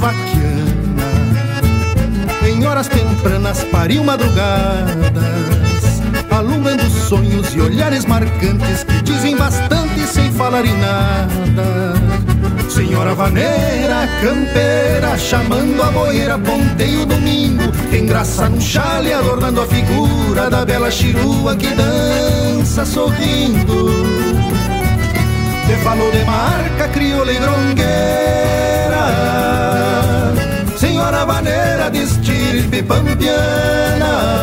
vaquiana, em horas tempranas pariu madrugadas, alumbrando sonhos e olhares marcantes que dizem bastante sem falar em nada. Senhora vaneira, campeira, chamando a boeira, ponteio domingo, tem graça no chale, adornando a figura da bela chirua que dança sorrindo. Te falou de marca, crioula e grongueira, Senhora vaneira de estirpe pampiana.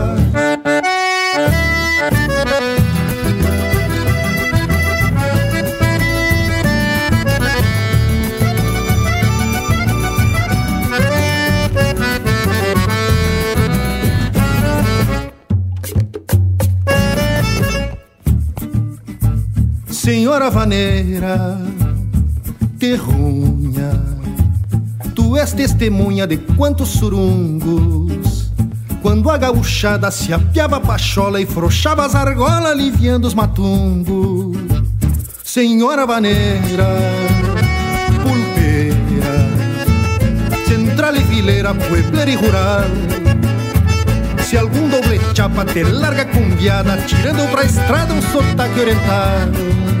Senhora vaneira, terrunha, tu és testemunha de quantos surungos. Quando a gauchada se apiava a pachola e frouxava as argolas, aliviando os matungos. Senhora vaneira, pulpeira, central e fileira, puebleira e rural. Se algum doble chapa te larga cumbiada, tirando pra estrada um sotaque oriental.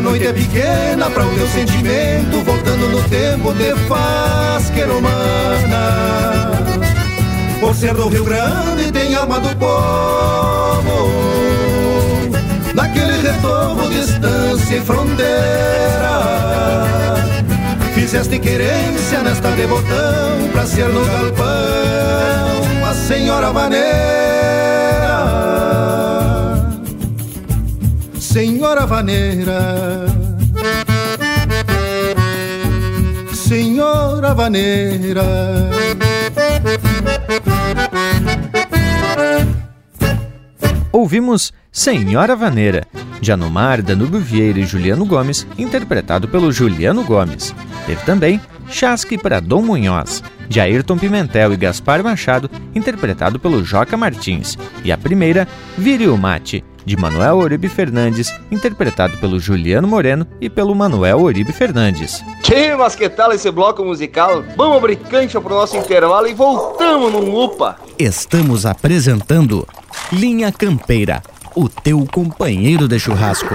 A noite é pequena para o teu sentimento, voltando no tempo te faz que humana. Por ser do Rio Grande tem alma do povo, naquele retorno, distância e fronteira. Fizeste querência nesta de botão pra ser no galpão a senhora vaneira. Senhora vaneira, Senhora vaneira. Ouvimos Senhora Vaneira, de Anomar, Danúbio Vieira e Juliano Gomes, interpretado pelo Juliano Gomes. Teve também Chasque para Dom Munhoz, de Ayrton Pimentel e Gaspar Machado, interpretado pelo Joca Martins. E a primeira, Vire o Mate, de Manuel Oribe Fernandes, interpretado pelo Juliano Moreno e pelo Manuel Oribe Fernandes. Que mas que tal esse bloco musical? Vamos abrir cancha pro nosso intervalo e voltamos no UPA. Estamos apresentando Linha Campeira, o teu companheiro de churrasco.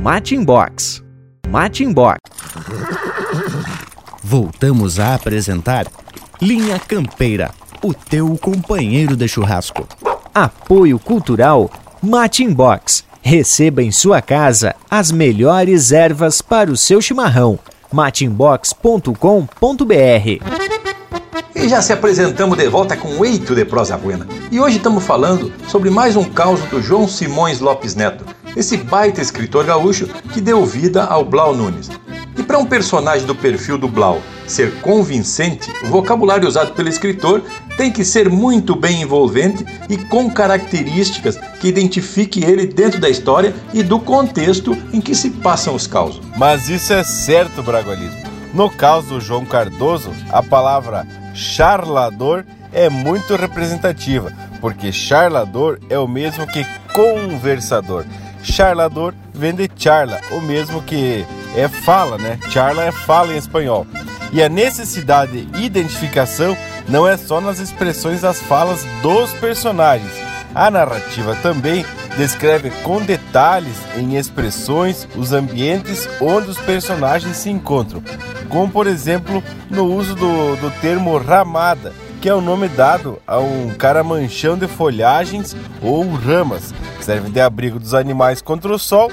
Mate Box. Mate Box. Voltamos a apresentar Linha Campeira, o teu companheiro de churrasco. Apoio Cultural Mate Box. Receba em sua casa as melhores ervas para o seu chimarrão. mateinbox.com.br E já se apresentamos de volta com Eito de Prosa Buena. E hoje estamos falando sobre mais um caos do João Simões Lopes Neto, esse baita escritor gaúcho que deu vida ao Blau Nunes. E para um personagem do perfil do Blau ser convincente, o vocabulário usado pelo escritor tem que ser muito bem envolvente e com características que identifique ele dentro da história e do contexto em que se passam os causos. Mas isso é certo, Bragualismo. No caso do João Cardoso, a palavra charlador é muito representativa, porque charlador é o mesmo que conversador. Charlador vem de charla, o mesmo que é fala, né? Charla é fala em espanhol. E a necessidade de identificação não é só nas expressões das falas dos personagens. A narrativa também descreve com detalhes em expressões os ambientes onde os personagens se encontram, como por exemplo no uso do, do termo ramada, que é o nome dado a um caramanchão de folhagens ou ramas, serve de abrigo dos animais contra o sol,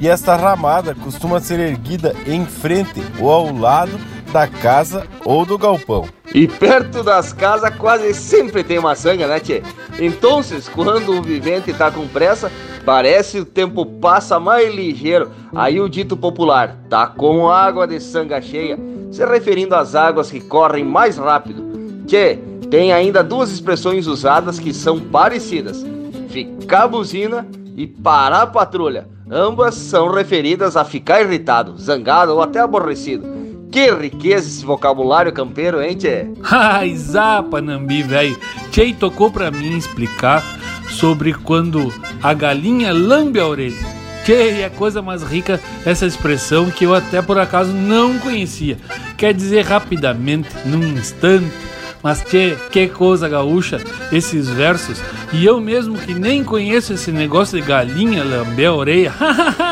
e esta ramada costuma ser erguida em frente ou ao lado da casa ou do galpão. E perto das casas quase sempre tem uma sanga, né, tchê? Então, quando o vivente tá com pressa, parece o tempo passa mais ligeiro. Aí o dito popular, tá com água de sanga cheia, se referindo às águas que correm mais rápido. Tchê, tem ainda duas expressões usadas que são parecidas: ficar buzina e parar patrulha. Ambas são referidas a ficar irritado, zangado ou até aborrecido. Que riqueza esse vocabulário campeiro, hein, tchê? *laughs* Ai, zapa, Nambi, velho. Tchê tocou pra mim explicar sobre quando a galinha lambe a orelha. Tchê, é coisa mais rica essa expressão que eu até por acaso não conhecia. Quer dizer rapidamente, num instante. Mas tchê, que coisa gaúcha esses versos. E eu mesmo que nem conheço esse negócio de galinha lamber a orelha.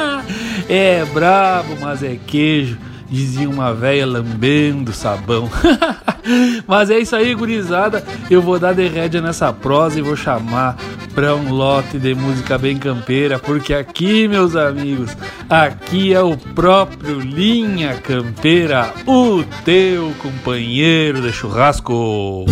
*laughs* é brabo, mas é queijo dizia uma véia lambendo sabão. *laughs* Mas é isso aí, gurizada. Eu vou dar de rédea nessa prosa e vou chamar pra um lote de música bem campeira, porque aqui, meus amigos, aqui é o próprio Linha Campeira, o teu companheiro de churrasco.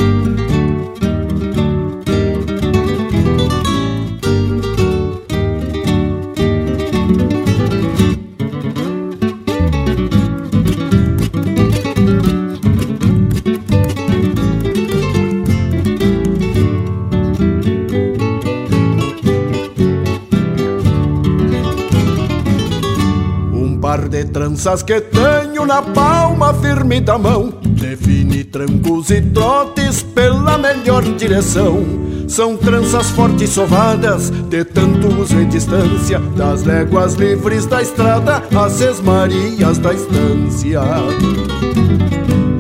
Tranças que tenho na palma firme da mão. Define trancos e trotes pela melhor direção. São tranças fortes sovadas de tanto uso e distância. Das léguas livres da estrada às esmarias da estância.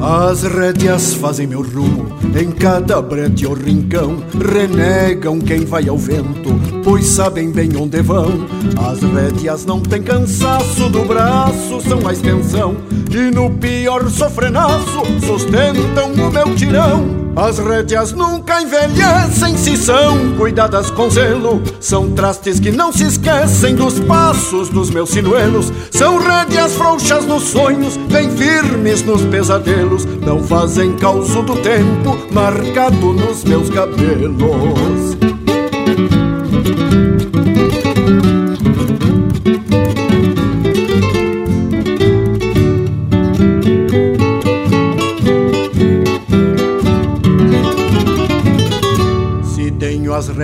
As rédeas fazem meu rumo em cada brete ou rincão. Renegam quem vai ao vento, pois sabem bem onde vão. As rédeas não têm cansaço do braço, são a extensão. E no pior sofrenaço sustentam o meu tirão. As rédeas nunca envelhecem se são cuidadas com zelo. São trastes que não se esquecem dos passos dos meus sinuelos. São rédeas frouxas nos sonhos, bem firmes nos pesadelos. Não fazem causo do tempo marcado nos meus cabelos.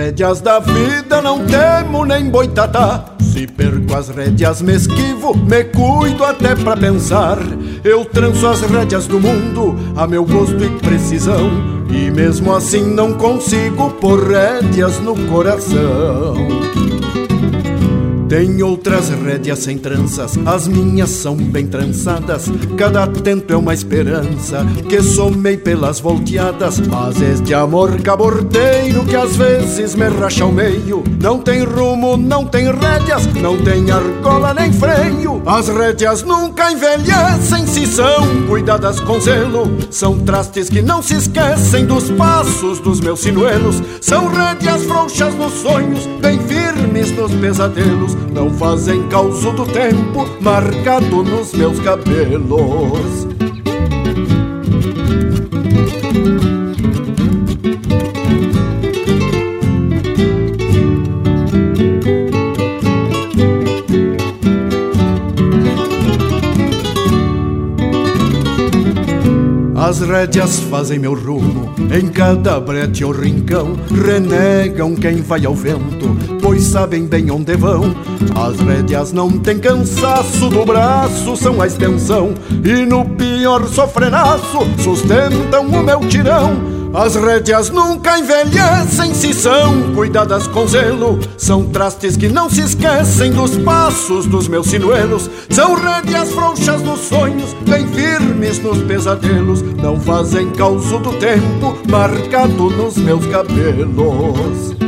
Rédeas da vida, não temo nem boitatá. Se perco as rédeas, me esquivo, me cuido até pra pensar. Eu tranço as rédeas do mundo a meu gosto e precisão. E mesmo assim não consigo pôr rédeas no coração. Tem outras rédeas sem tranças, as minhas são bem trançadas. Cada tento é uma esperança que somei pelas volteadas. Mas este amor caborteiro que às vezes me racha ao meio, não tem rumo, não tem rédeas, não tem argola nem freio. As rédeas nunca envelhecem se são cuidadas com zelo. São trastes que não se esquecem dos passos dos meus sinuelos. São rédeas frouxas nos sonhos, bem firmes nos pesadelos não fazem causo do tempo marcado nos meus cabelos. As rédeas fazem meu rumo, em cada brete ou rincão, renegam quem vai ao vento, pois sabem bem onde vão. As rédeas não têm cansaço do braço, são a extensão, e no pior sofrenaço sustentam o meu tirão. As rédeas nunca envelhecem se são cuidadas com zelo. São trastes que não se esquecem dos passos dos meus sinuelos. São rédeas frouxas nos sonhos, bem firmes nos pesadelos. Não fazem causo do tempo marcado nos meus cabelos.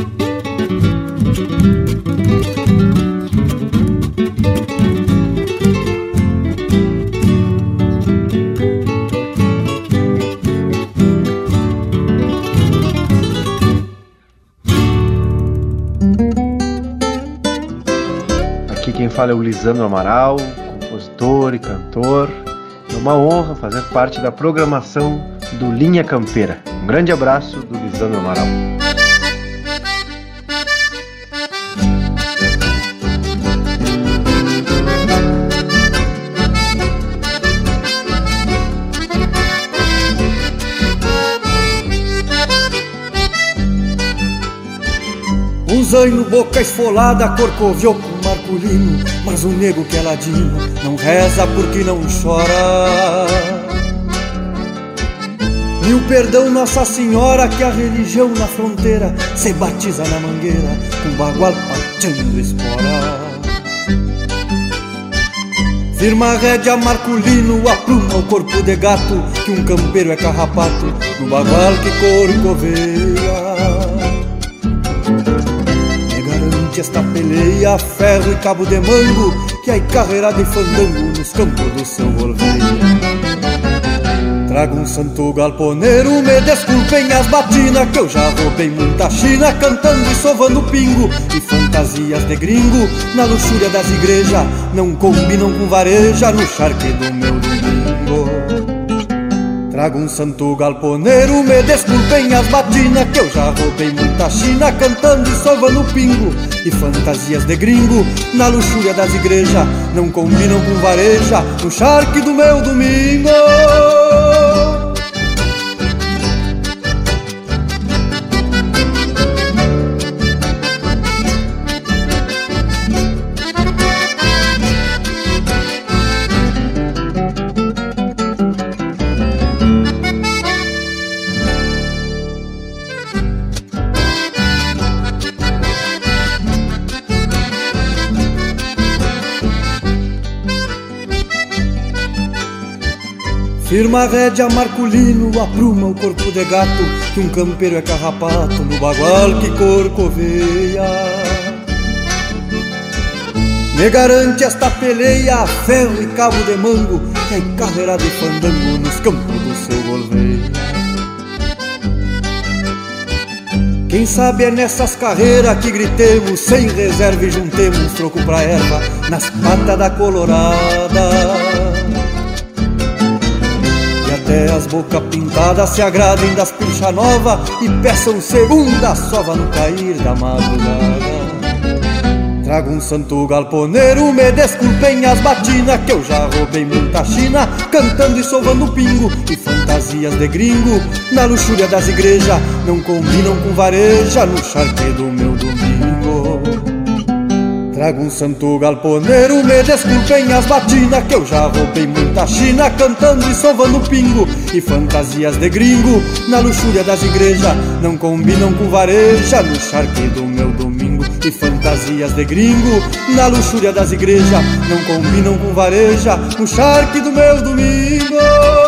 Fala é o Lisandro Amaral, compositor e cantor. É uma honra fazer parte da programação do Linha Campeira. Um grande abraço do Lisandro Amaral. Zaino, boca esfolada, corcoviou marculino Mas o nego que é ladino não reza porque não chora. E o perdão Nossa Senhora que a religião na fronteira Se batiza na mangueira com bagual pateando espora. Firma rédea Marculino, apruma o corpo de gato Que um campeiro é carrapato no bagual que corcoveia esta peleia, ferro e cabo de mango, que aí carreira de fandango nos campos do seu volveio. Trago um santo galponeiro, me desculpem as batinas, que eu já roubei muita china, cantando e sovando pingo, e fantasias de gringo, na luxúria das igrejas, não combinam com vareja no charque do meu domingo. Trago um santo galponeiro, me desculpem as batinas Que eu já roubei muita china cantando e sovando pingo. E fantasias de gringo na luxúria das igrejas Não combinam com vareja no charque do meu domingo Firma a rédea Marculino, apruma o corpo de gato Que um campeiro é carrapato no bagual que corcoveia. Me garante esta peleia, ferro e cabo de mango Que é carreira de fandango nos campos do seu golveia Quem sabe é nessas carreiras que gritemos Sem reserva e juntemos troco pra erva Nas patas da colorada até as bocas pintadas se agradem das pilcha nova E peçam segunda sova no cair da madrugada. Trago um santo galponeiro, me desculpem as batinas Que eu já roubei muita china Cantando e sovando pingo E fantasias de gringo. Na luxúria das igrejas Não combinam com vareja No charque do meu domingo Trago um santo galponeiro, me desculpem as batinas Que eu já roubei muita china Cantando e sovando pingo E fantasias de gringo Na luxúria das igrejas Não combinam com vareja No charque do meu domingo e fantasias de gringo Na luxúria das igrejas Não combinam com vareja No charque do meu domingo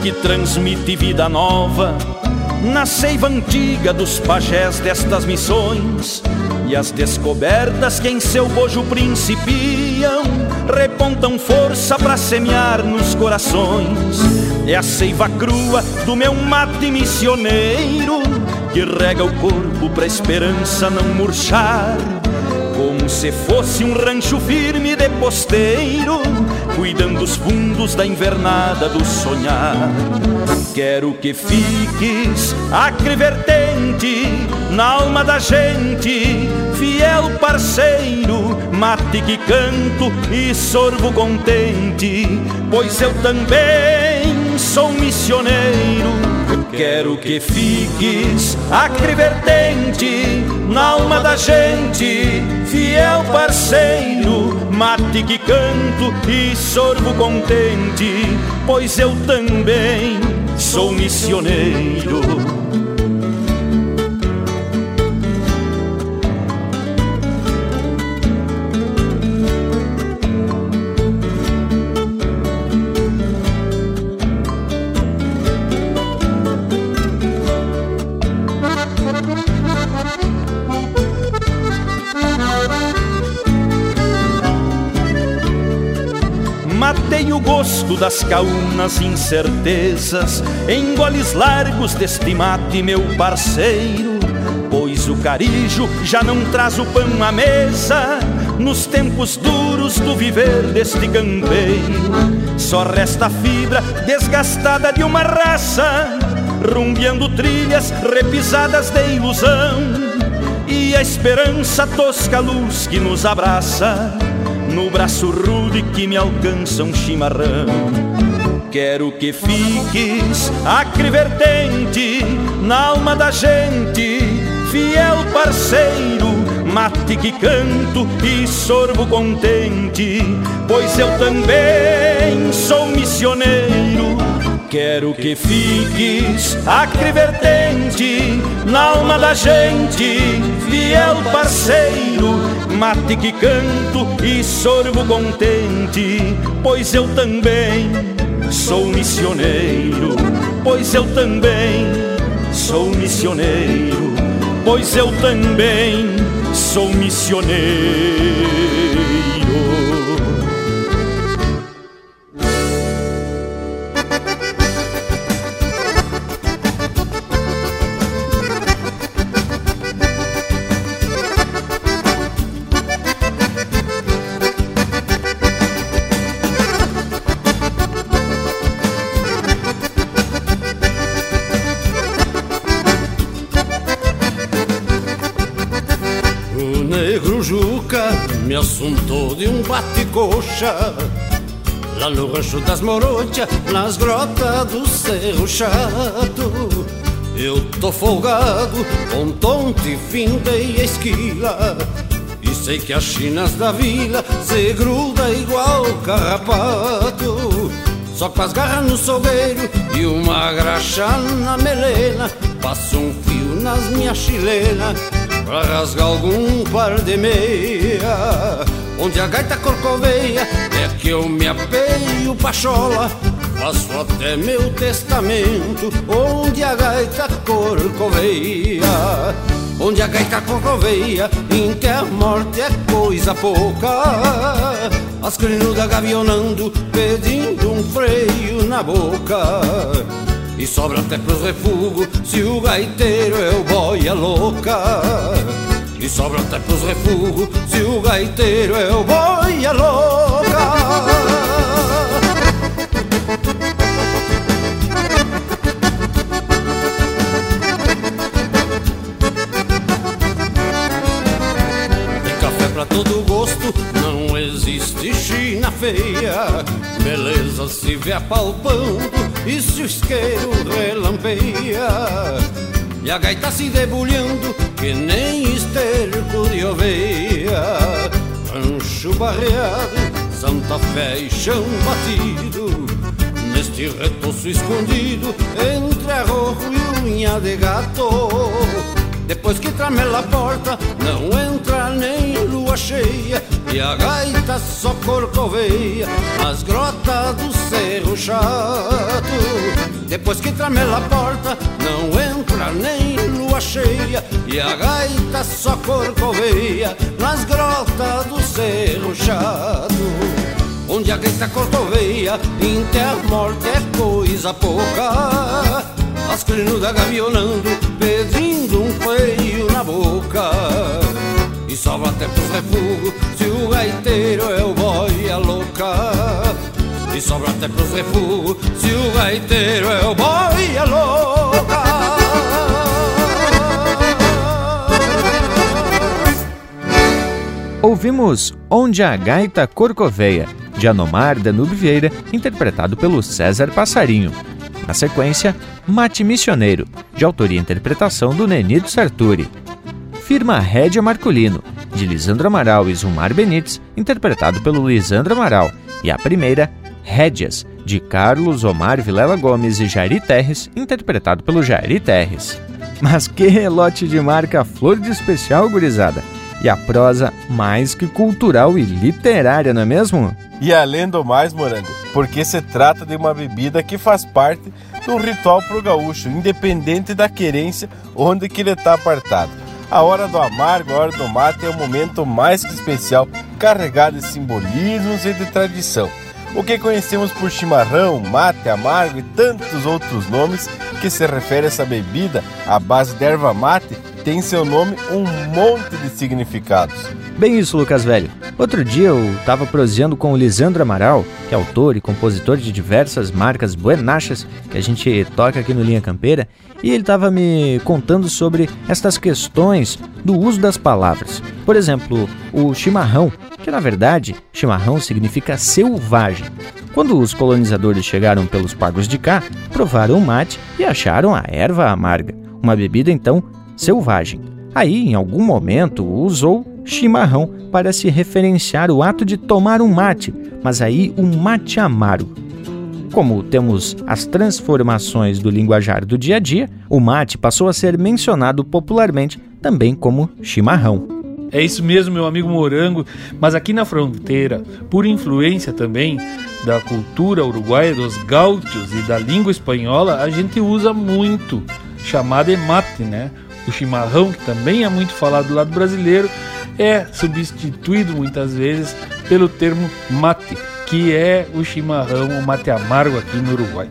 Que transmite vida nova na seiva antiga dos pajés destas missões e as descobertas que em seu bojo principiam repontam força para semear nos corações. É a seiva crua do meu mate missioneiro que rega o corpo pra esperança não murchar como se fosse um rancho firme de posteiro, cuidando os fundos da invernada do sonhar. Quero que fiques acrivertente na alma da gente, fiel parceiro, mate que canto e sorvo contente, pois eu também sou missioneiro Quero que fiques acrivertente na alma da gente, fiel parceiro, mate que canto e sorvo contente, pois eu também sou missioneiro. Das caunas incertezas Em goles largos deste mate, meu parceiro Pois o carijo já não traz o pão à mesa Nos tempos duros do viver deste campeiro Só resta a fibra desgastada de uma raça Rumbeando trilhas repisadas de ilusão E a esperança tosca luz que nos abraça no braço rude que me alcança um chimarrão. Quero que fiques acrivertente na alma da gente, fiel parceiro, mate que canto e sorvo contente, pois eu também sou missioneiro. Quero que fiques acrivertente na alma da gente, fiel parceiro, mate que canto e sorvo contente, pois eu também sou missioneiro, pois eu também sou missioneiro, pois eu também sou missioneiro. Bate-coxa Lá no rancho das Morochas, nas grotas do Cerro Chato Eu tô folgado, com tonte, findei a esquila. E sei que as chinas da vila se gruda igual carrapato Só com as garras no sogueiro e uma graxa na melena. Passo um fio nas minhas chilenas Pra rasgar algum par de meia Onde a gaita corcoveia É que eu me apeio pachola. Faço até meu testamento onde a gaita corcoveia. Onde a gaita corcoveia, em que a morte é coisa pouca. As crinudas gavionando, pedindo um freio na boca. E sobra até pros refugos, se o gaiteiro é o boia louca E sobra até pros refugos, se o gaiteiro é o boia louca todo gosto, não existe China feia. Beleza se vê apalpando e se o isqueiro relampeia. E a gaita se debulhando que nem esterco de oveia. Rancho barreado, Santa Fé e chão batido. Neste retoço escondido entre arrojo e unha de gato. Depois que tramela a porta, não entra nem cheia E a gaita só corcoveia nas grotas do Cerro Chato. Depois que tramela a porta, não entra nem lua cheia E a gaita só corcoveia nas grotas do Cerro Chato. Onde a gaita corcoveia, em terra morte é coisa pouca. As crinudas gavionando, pedindo um freio na boca. Sobra até pros refugos, se o gaiteiro é o boia louca. E sobra até pros refugos, se o gaiteiro é o boia louca. Ouvimos Onde a Gaita Corcoveia, de Anomar Danube Vieira, interpretado pelo César Passarinho. Na sequência, Mate Missioneiro, de autoria e interpretação do Nenido Sarturi. Firma Rédia Marculino, de Lisandro Amaral e Zumar Benites, interpretado pelo Lisandro Amaral. E a primeira, Rédias, de Carlos Omar Vilela Gomes e Jairi Terres, interpretado pelo Jairi Terres. Mas que relote de marca flor de especial, gurizada! E a prosa mais que cultural e literária, não é mesmo? E além do mais, Morango, porque se trata de uma bebida que faz parte do ritual pro gaúcho, independente da querência onde que ele está apartado. A hora do amargo, a hora do mate é um momento mais que especial, carregado de simbolismos e de tradição. O que conhecemos por chimarrão, mate, amargo e tantos outros nomes que se refere a essa bebida à base de erva mate tem seu nome um monte de significados. Bem isso, Lucas Velho. Outro dia eu estava proseando com o Lisandro Amaral, que é autor e compositor de diversas marcas buenachas que a gente toca aqui no Linha Campeira, e ele estava me contando sobre estas questões do uso das palavras. Por exemplo, o chimarrão, que na verdade chimarrão significa selvagem. Quando os colonizadores chegaram pelos pagos de cá, provaram o mate e acharam a erva amarga, uma bebida então selvagem. Aí, em algum momento, usou chimarrão para se referenciar o ato de tomar um mate, mas aí um mate amargo. Como temos as transformações do linguajar do dia a dia, o mate passou a ser mencionado popularmente também como chimarrão. É isso mesmo, meu amigo Morango, mas aqui na fronteira, por influência também da cultura uruguaia, dos gaúchos e da língua espanhola, a gente usa muito chamada mate, né? O chimarrão, que também é muito falado do lado brasileiro, é substituído muitas vezes pelo termo mate, que é o chimarrão, o mate amargo aqui no Uruguai.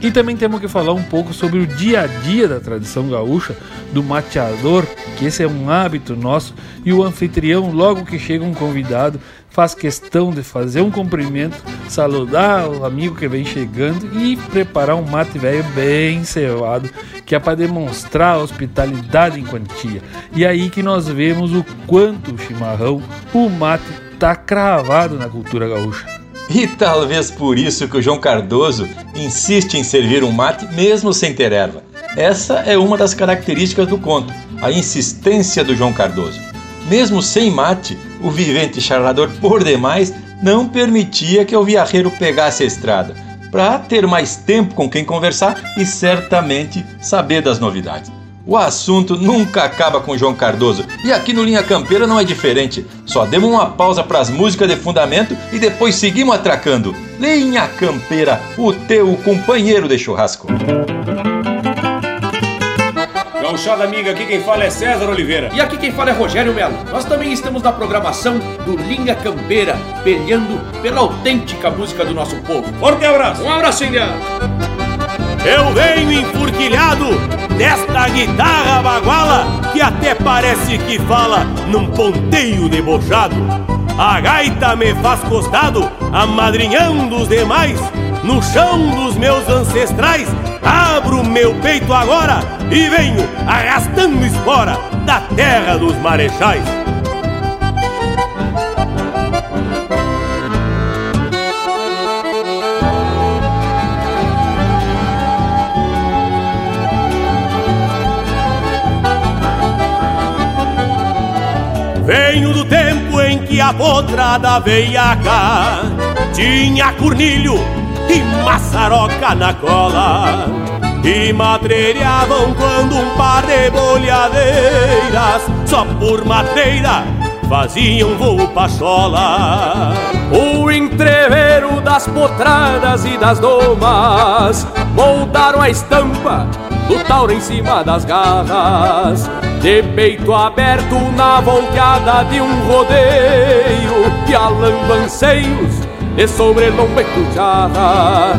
E também temos que falar um pouco sobre o dia a dia da tradição gaúcha, do mateador, que esse é um hábito nosso, e o anfitrião, logo que chega um convidado, faz questão de fazer um cumprimento, saludar o amigo que vem chegando e preparar um mate velho bem cevado, que é para demonstrar a hospitalidade em quantia. E aí que nós vemos o quanto o chimarrão, o mate, tá cravado na cultura gaúcha. E talvez por isso que o João Cardoso insiste em servir um mate mesmo sem ter erva. Essa é uma das características do conto, a insistência do João Cardoso. Mesmo sem mate, o vivente charlador por demais não permitia que o viajeiro pegasse a estrada, para ter mais tempo com quem conversar e certamente saber das novidades. O assunto nunca acaba com João Cardoso e aqui no Linha Campeira não é diferente. Só demos uma pausa para as músicas de fundamento e depois seguimos atracando. Linha Campeira, o teu companheiro de churrasco. Gauchada amiga, aqui quem fala é César Oliveira. E aqui quem fala é Rogério Melo. Nós também estamos na programação do Linha Campeira, peleando pela autêntica música do nosso povo. Forte abraço! Um abraço, India! Eu venho enfurquilhado desta guitarra baguala que até parece que fala num ponteio debochado. A gaita me faz costado, amadrinhando os demais, no chão dos meus ancestrais. Abro meu peito agora e venho arrastando espora da terra dos marechais. Venho do tempo em que a potrada veiaca tinha cornilho e maçaroca na cola e madreiravam quando um par de bolhadeiras só por madeira faziam voo pachola. O entreveiro das potradas e das domas moldaram a estampa do tauro em cima das garras. De peito aberto na volteada de um rodeio Que alando anseios de e cuchara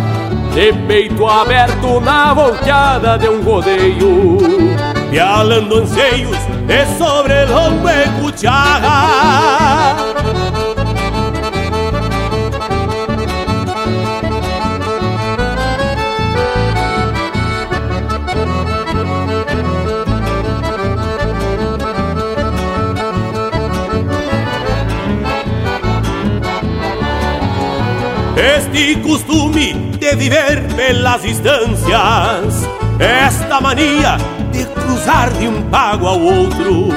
De peito aberto na volteada de um rodeio Pialando anseios de e Este costume de viver pelas distâncias, esta mania de cruzar de um pago ao outro.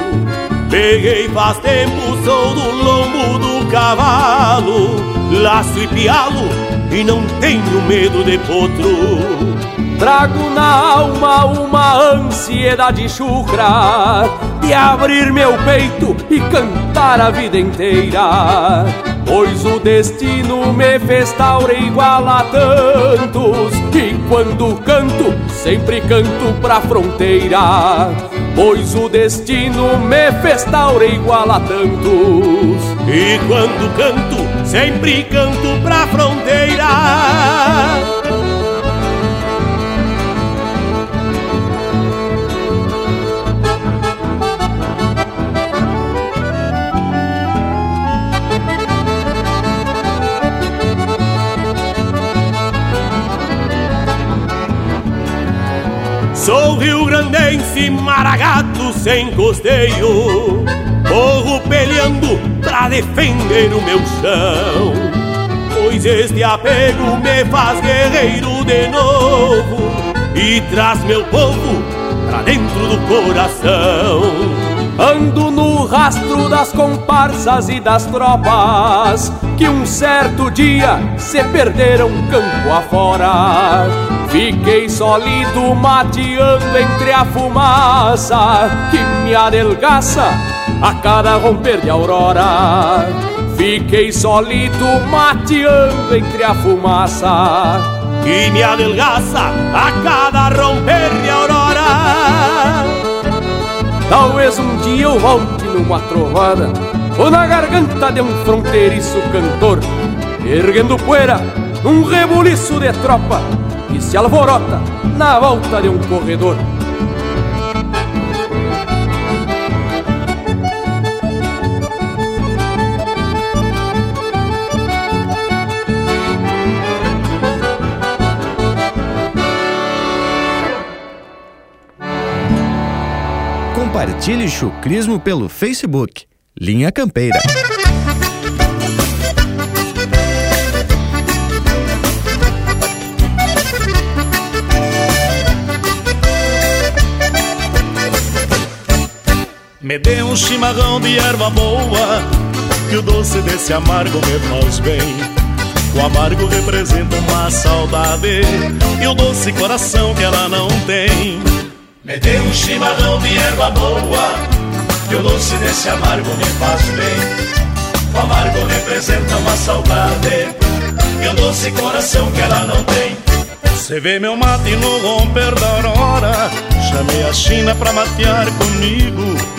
Peguei faz tempo, sou do lombo do cavalo, laço e pialo e não tenho medo de potro. Trago na alma uma ansiedade chucra de abrir meu peito e cantar a vida inteira. Pois o destino me fez taura igual a tantos E quando canto, sempre canto pra fronteira. Pois o destino me fez taura igual a tantos E quando canto, sempre canto pra fronteira Sou rio-grandense, maragato sem costeio. Corro peleando pra defender o meu chão. Pois este apego me faz guerreiro de novo E traz meu povo pra dentro do coração. Ando no rastro das comparsas e das tropas Que um certo dia se perderam campo afora Fiquei sólido mateando entre a fumaça Que me adelgaça a cada romper de aurora. Fiquei sólido mateando entre a fumaça Que me adelgaça a cada romper de aurora. Talvez um dia eu volte numa trovada Ou na garganta de um fronteiriço cantor Erguendo poeira num rebuliço de tropa Que se alvorota na volta de um corredor Compartilhe chucrismo pelo Facebook. Linha Campeira. Me dê um chimarrão de erva boa, que o doce desse amargo me faz bem. O amargo representa uma saudade e o doce coração que ela não tem. Me dê um chimarrão de erva boa, que o doce desse amargo me faz bem. O amargo representa uma saudade, e o doce coração que ela não tem. Você vê meu mate no romper da aurora Chamei a China pra matear comigo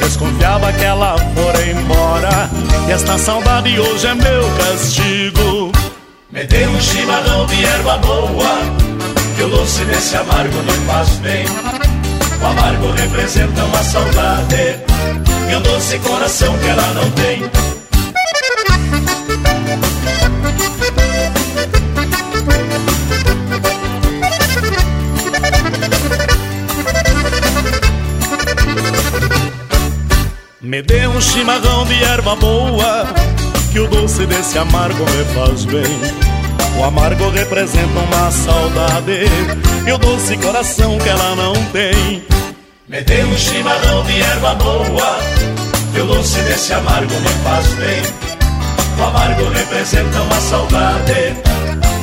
Desconfiava que ela fora embora. E esta saudade hoje é meu castigo. Me dê um chimarrão de erva boa Que o doce desse amargo me faz bem. O amargo representa uma saudade E o doce coração que ela não tem Me dê um chimarrão de erva boa Que o doce desse amargo me faz bem. O amargo representa uma saudade E o doce coração que ela não tem. Me dê um chimarrão de erva boa Que o doce desse amargo me faz bem. O amargo representa uma saudade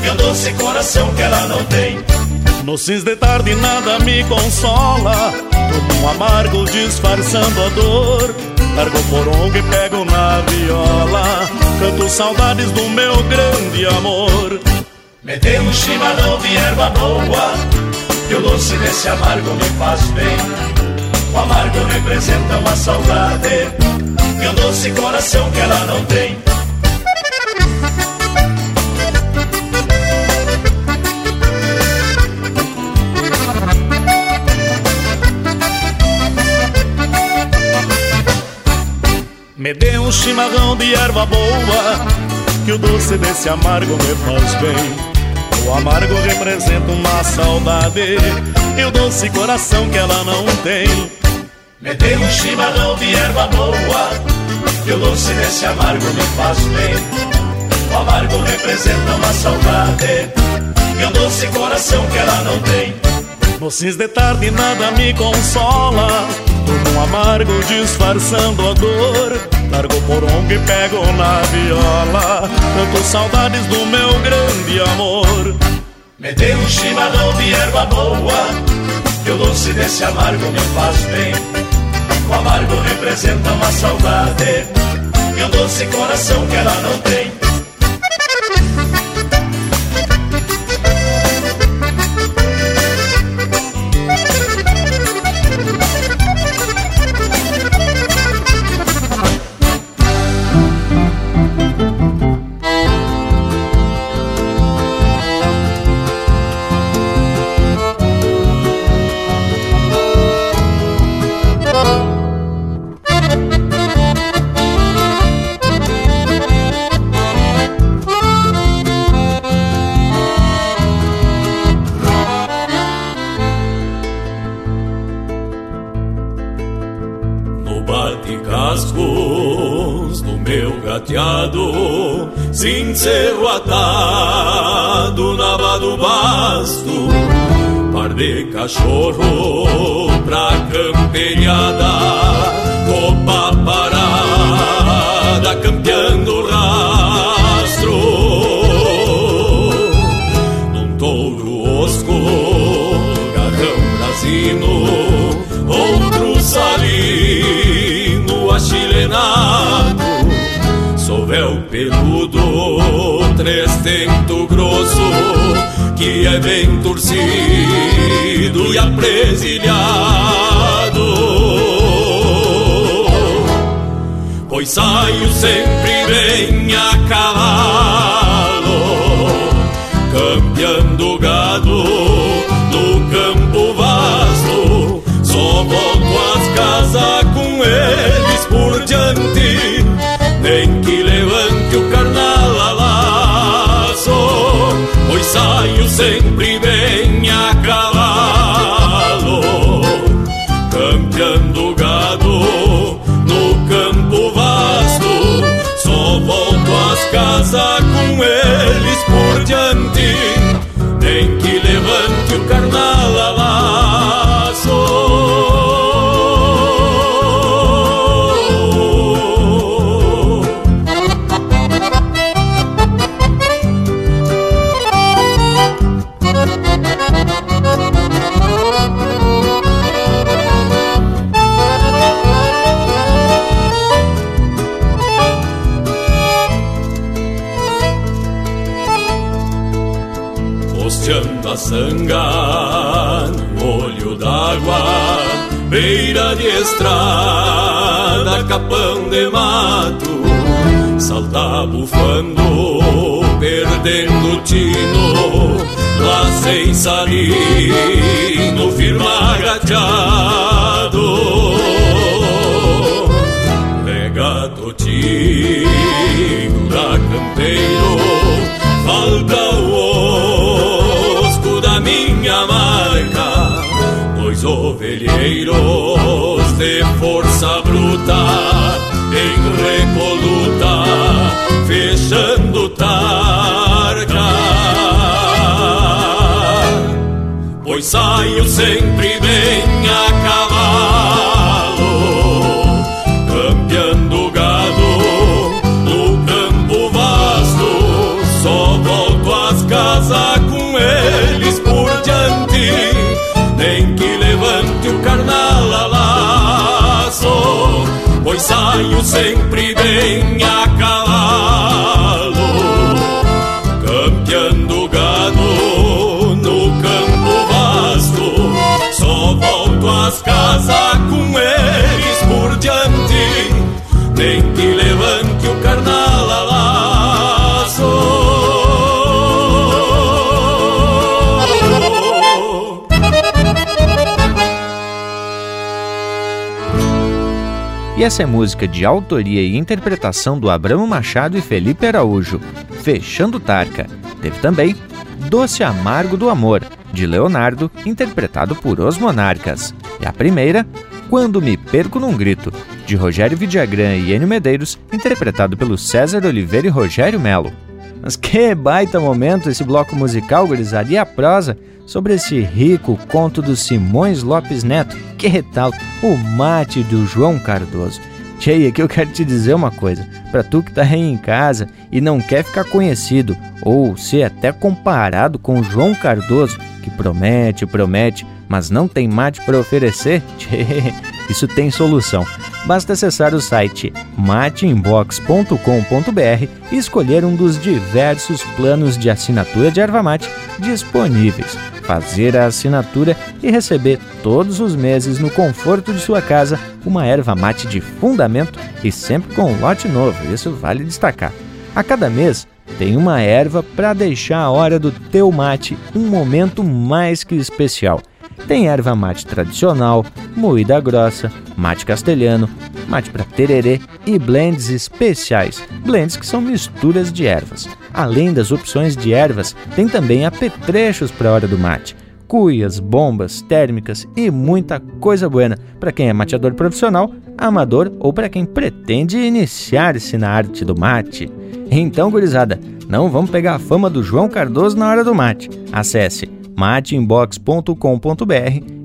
E o doce coração que ela não tem. No de tarde nada me consola Tomo um amargo disfarçando a dor Largo o porongo e pego na viola. Canto saudades do meu grande amor. Me um chimarrão de erva boa Que o doce desse amargo me faz bem. O amargo representa uma saudade E o doce coração que ela não tem Me dê um chimarrão de erva boa Que o doce desse amargo me faz bem. O amargo representa uma saudade E o doce coração que ela não tem. Me dê um chimarrão de erva boa Que o doce desse amargo me faz bem. O amargo representa uma saudade E o doce coração que ela não tem. No cis de tarde nada me consola Tomo um amargo disfarçando a dor. Largo porongo e pego na viola. Canto saudades do meu grande amor. Me dê um chimarrão de erva boa. Que o doce desse amargo me faz bem. O amargo representa uma saudade. E o doce coração que ela não tem cachorro campeiro, falta o osco da minha marca, dois ovelheiros de força bruta, em recoluta, fechando targa. Pois saio sempre bem Saio sempre Essa é música de autoria e interpretação do Abramo Machado e Felipe Araújo, Fechando Tarca. Teve também Doce Amargo do Amor, de Leonardo, interpretado por Os Monarcas. E a primeira, Quando Me Perco Num Grito, de Rogério Vidagrã e Enio Medeiros, interpretado pelo César Oliveira e Rogério Melo. Mas que baita momento esse bloco musical, gurizada, e a prosa sobre esse rico conto do Simões Lopes Neto. Que tal o mate do João Cardoso? Tchê, aqui eu quero te dizer uma coisa. Pra tu que tá aí em casa e não quer ficar conhecido ou ser até comparado com João Cardoso, que promete, promete, mas não tem mate para oferecer, *laughs* tchê, isso tem solução. Basta acessar o site mateinbox.com.br e escolher um dos diversos planos de assinatura de erva mate disponíveis. Fazer a assinatura e receber todos os meses no conforto de sua casa uma erva mate de fundamento e sempre com um lote novo, isso vale destacar. A cada mês tem uma erva para deixar a hora do teu mate um momento mais que especial. Tem erva mate tradicional, moída grossa, mate castelhano, mate para tererê e blends especiais, blends que são misturas de ervas. Além das opções de ervas, tem também apetrechos para a hora do mate, cuias, bombas, térmicas e muita coisa buena para quem é mateador profissional, amador ou para quem pretende iniciar-se na arte do mate. Então, gurizada, não vamos pegar a fama do João Cardoso na hora do mate. Acesse mateinbox.com.br,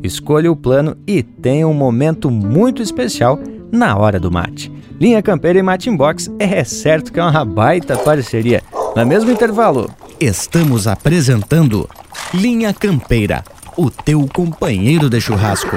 escolha o plano e tenha um momento muito especial na hora do mate. Linha Campeira e Mate Inbox é certo que é uma baita parceria. No mesmo intervalo, Estamos apresentando Linha Campeira, o teu companheiro de churrasco.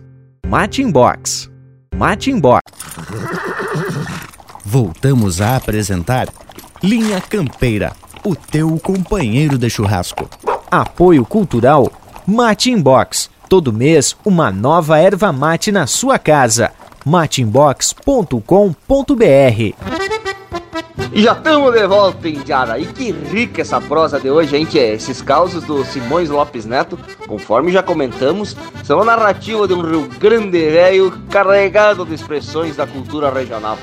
Mate Inbox. Mate Inbox. Voltamos a apresentar Linha Campeira, o teu companheiro de churrasco. Apoio Cultural Mate Inbox. Todo mês, uma nova erva mate na sua casa. mateinbox.com.br E já estamos de volta, Indiara. E que rica essa prosa de hoje, hein? Que é esses causos do Simões Lopes Neto, conforme já comentamos, são a narrativa de um Rio Grande velho carregado de expressões da cultura regional.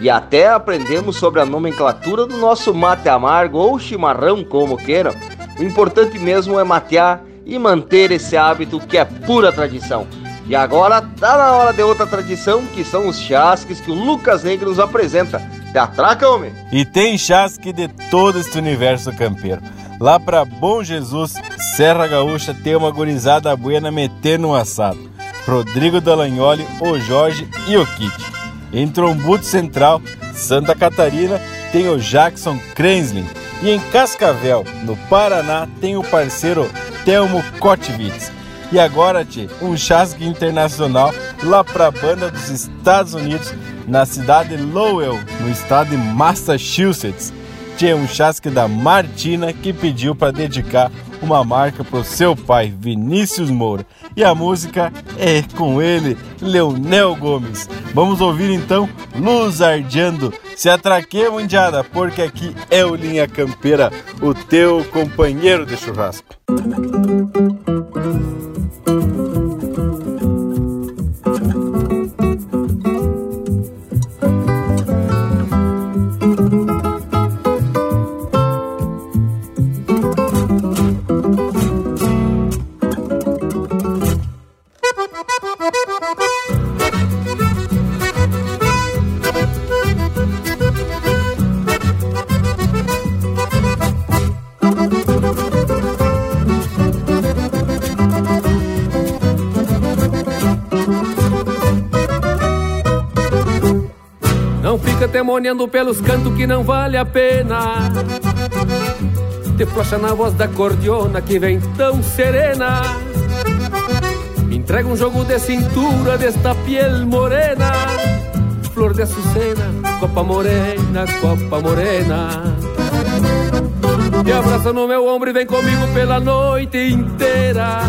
E até aprendemos sobre a nomenclatura do nosso mate amargo ou chimarrão, como queiram. O importante mesmo é matear e manter esse hábito que é pura tradição. E agora tá na hora de outra tradição, que são os chasques que o Lucas Negro nos apresenta. Se atraca, homem! E tem chasque de todo este universo campeiro. Lá pra Bom Jesus, Serra Gaúcha, tem uma gurizada buena metendo um assado. Rodrigo Dallagnoli, o Jorge e o Kit. Em Trombuto Central, Santa Catarina, tem o Jackson Krenslin. E em Cascavel, no Paraná, tem o parceiro Telmo Kotvitz. E agora, tchê, um chasque internacional lá pra banda dos Estados Unidos, na cidade de Lowell, no estado de Massachusetts. Tinha um chasque da Martina que pediu para dedicar uma marca pro seu pai, Vinícius Moura. E a música é com ele, Leonel Gomes. Vamos ouvir então Luz Ardeando. Se atraquemos, indiada, porque aqui é o Linha Campeira, o teu companheiro de churrasco. Demoniando pelos cantos que não vale a pena. Te flocha na voz da cordiona que vem tão serena. Me entrega um jogo de cintura desta piel morena. Flor de açucena, copa morena, copa morena. Te abraça no meu ombro e vem comigo pela noite inteira.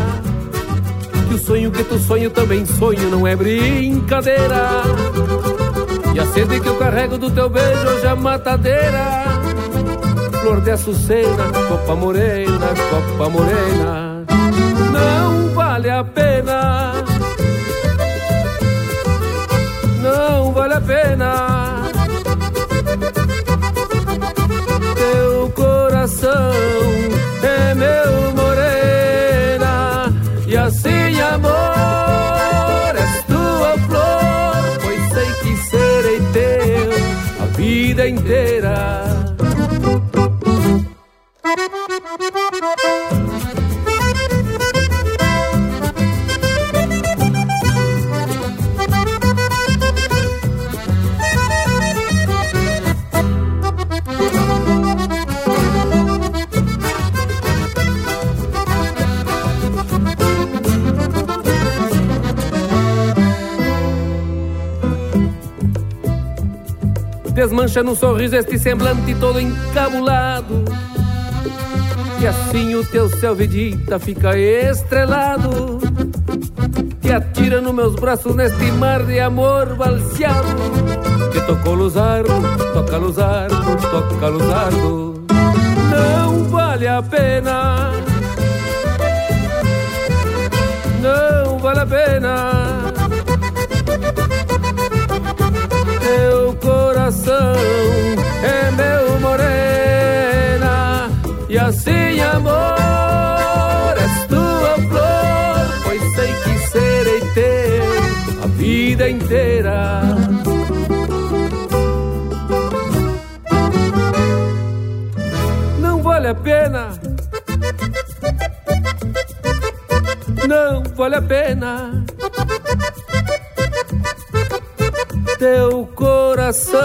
Que o sonho que tu sonho também sonho, não é brincadeira e a sede que eu carrego do teu beijo hoje é matadeira. Flor de açucena, copa morena, copa morena. Não vale a pena. Não vale a pena Desmancha no sorriso este semblante todo encabulado. E assim o teu céu vedita fica estrelado. Te atira nos meus braços neste mar de amor balseado Que tocou luzardo, toca luzardo, toca luzardo Não vale a pena. Não vale a pena coração é meu morena e assim amor és tua flor pois sei que serei teu a vida inteira. Não vale a pena. Não vale a pena teu coração.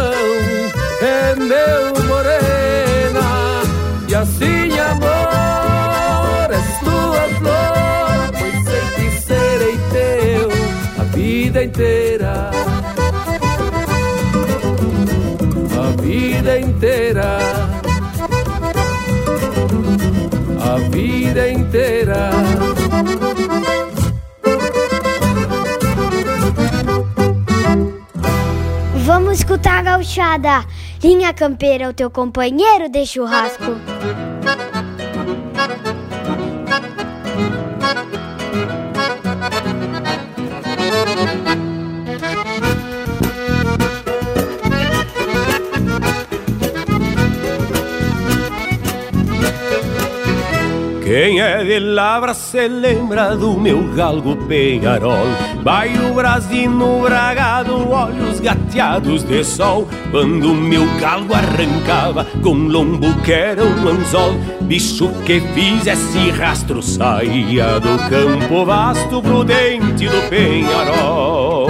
É meu morena e assim amor és tua flor pois sei que serei teu a vida inteira. A vida inteira. A vida inteira escutar a gauchada. Linha Campeira o teu companheiro de churrasco. Quem é de Lavra se lembra do meu galgo penharol Vai o brasino bragado, olhos gateados de sol Quando meu galgo arrancava com lombo que era um anzol. Bicho que fizesse rastro saía do campo vasto prudente do penharol.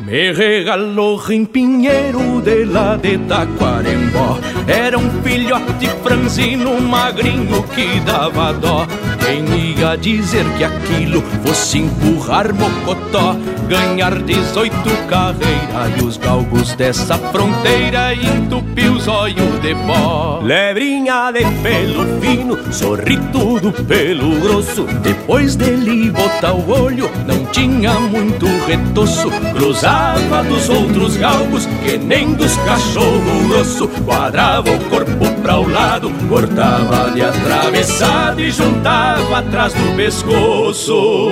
Me regalou rimpinheiro de lá de Taquarembó. Era um filhote franzino magrinho que dava dó. Quem ia dizer que aquilo fosse empurrar mocotó Ganhar 18 carreiras e os galgos dessa fronteira Entupir os olhos de pó. Lebrinha de pelo fino, sorri tudo pelo grosso. Depois dele botar o olho, não tinha muito retoço. Cruzar Cuidava dos outros galgos que nem dos cachorro grosso. Quadrava o corpo pra o lado, cortava de atravessado E juntava atrás do pescoço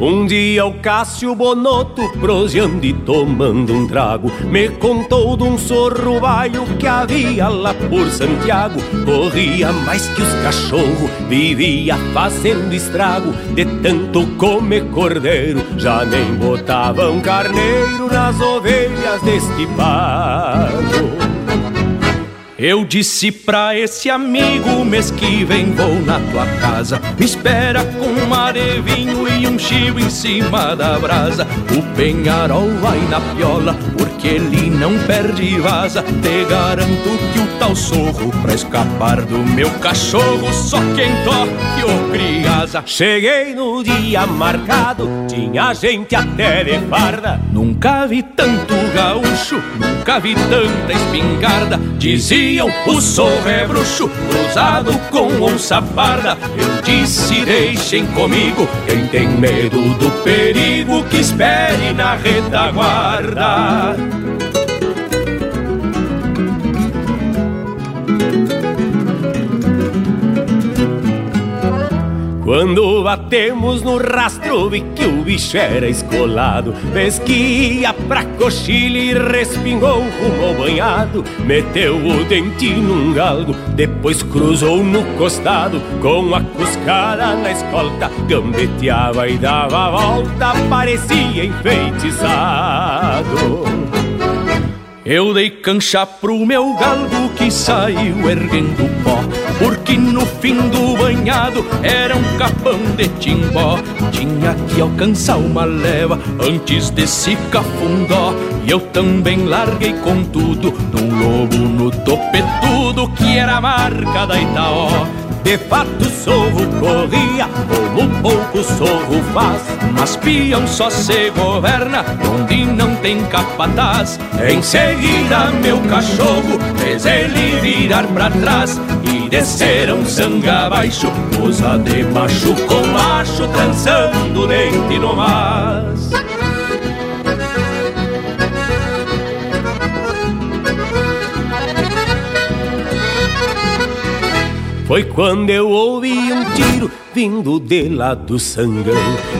Um dia o Cássio Bonotto, proseando e tomando um trago, me contou de um sorro baio que havia lá por Santiago. Corria mais que os cachorros, vivia fazendo estrago, de tanto comer cordeiro, já nem botavam carneiro nas ovelhas deste pago. Eu disse pra esse amigo mês que vem vou na tua casa. Me espera com um mar de vinho e um chivo em cima da brasa. O penharol vai na piola porque ele não perde vaza. Te garanto que o tal sorro pra escapar do meu cachorro Só quem toque o criasa Cheguei no dia marcado, tinha gente até de farda. Nunca vi tanto gaúcho, nunca vi tanta espingarda. Dizia o sorro é bruxo, cruzado com onça parda. Eu disse, deixem comigo, quem tem medo do perigo, que espere na retaguarda. Quando batemos no rastro vi que o bicho era escolado. Vez que ia pra coxilha e respingou rumo banhado. Meteu o dente num galgo, depois cruzou no costado. Com a cuscada na escolta, gambeteava e dava a volta Parecia enfeitiçado. Eu dei cancha pro meu galgo que saiu erguendo pó Porque no fim do banhado era um capão de timbó. Tinha que alcançar uma leva antes desse cafundó. E eu também larguei com tudo num lobo no topetudo Que era a marca da Itaó. De fato sorro corria, como pouco sorro faz. Mas peão só se governa onde não tem capataz. Em seguida meu cachorro fez ele virar pra trás desceram sangue abaixo, usa de macho com macho Trançando dente no mas Foi quando eu ouvi um tiro vindo de lá do sangão.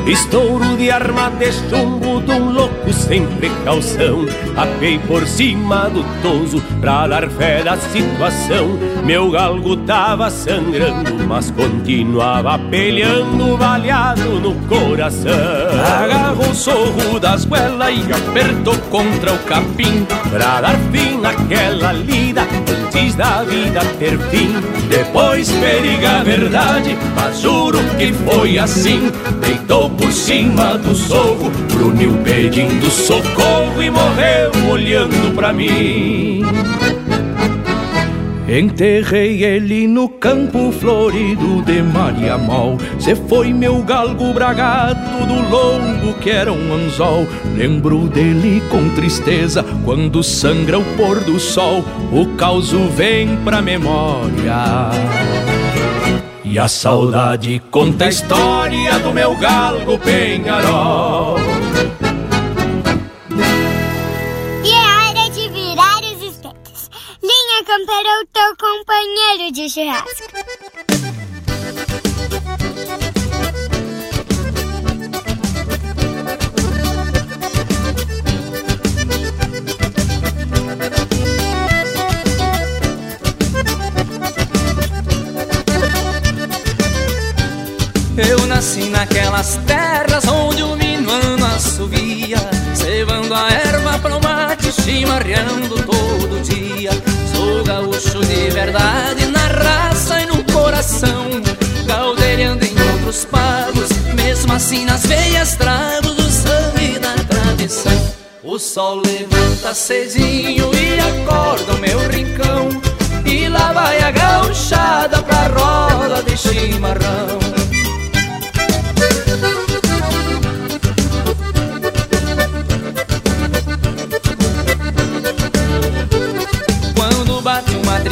Estouro de arma de chumbo de um louco sem precaução. Apei por cima do toso pra dar fé da situação. Meu galgo tava sangrando, mas continuava peleando Baleado no coração. Agarrou o sorro das goelas e apertou contra o capim Pra dar fim naquela lida antes da vida ter fim. Depois periga a verdade, mas juro que foi assim. Deitou por cima do sorro, bruniu pedindo socorro E morreu olhando pra mim Enterrei ele no campo florido de Maria Mol. Cê foi meu galgo bragado do longo que era um anzol. Lembro dele com tristeza quando sangra o pôr do sol. O causo vem pra memória. E a saudade conta a história do meu galgo penharol era o teu companheiro de churrasco. Eu nasci naquelas terras onde o minuano assovia, cevando a erva para o mate, chimarreando gaúcho de verdade na raça e no coração, caldeirando em outros pagos, mesmo assim nas veias trago do sangue da tradição. O sol levanta cedinho e acorda o meu rincão, e lá vai a gauchada pra roda de chimarrão.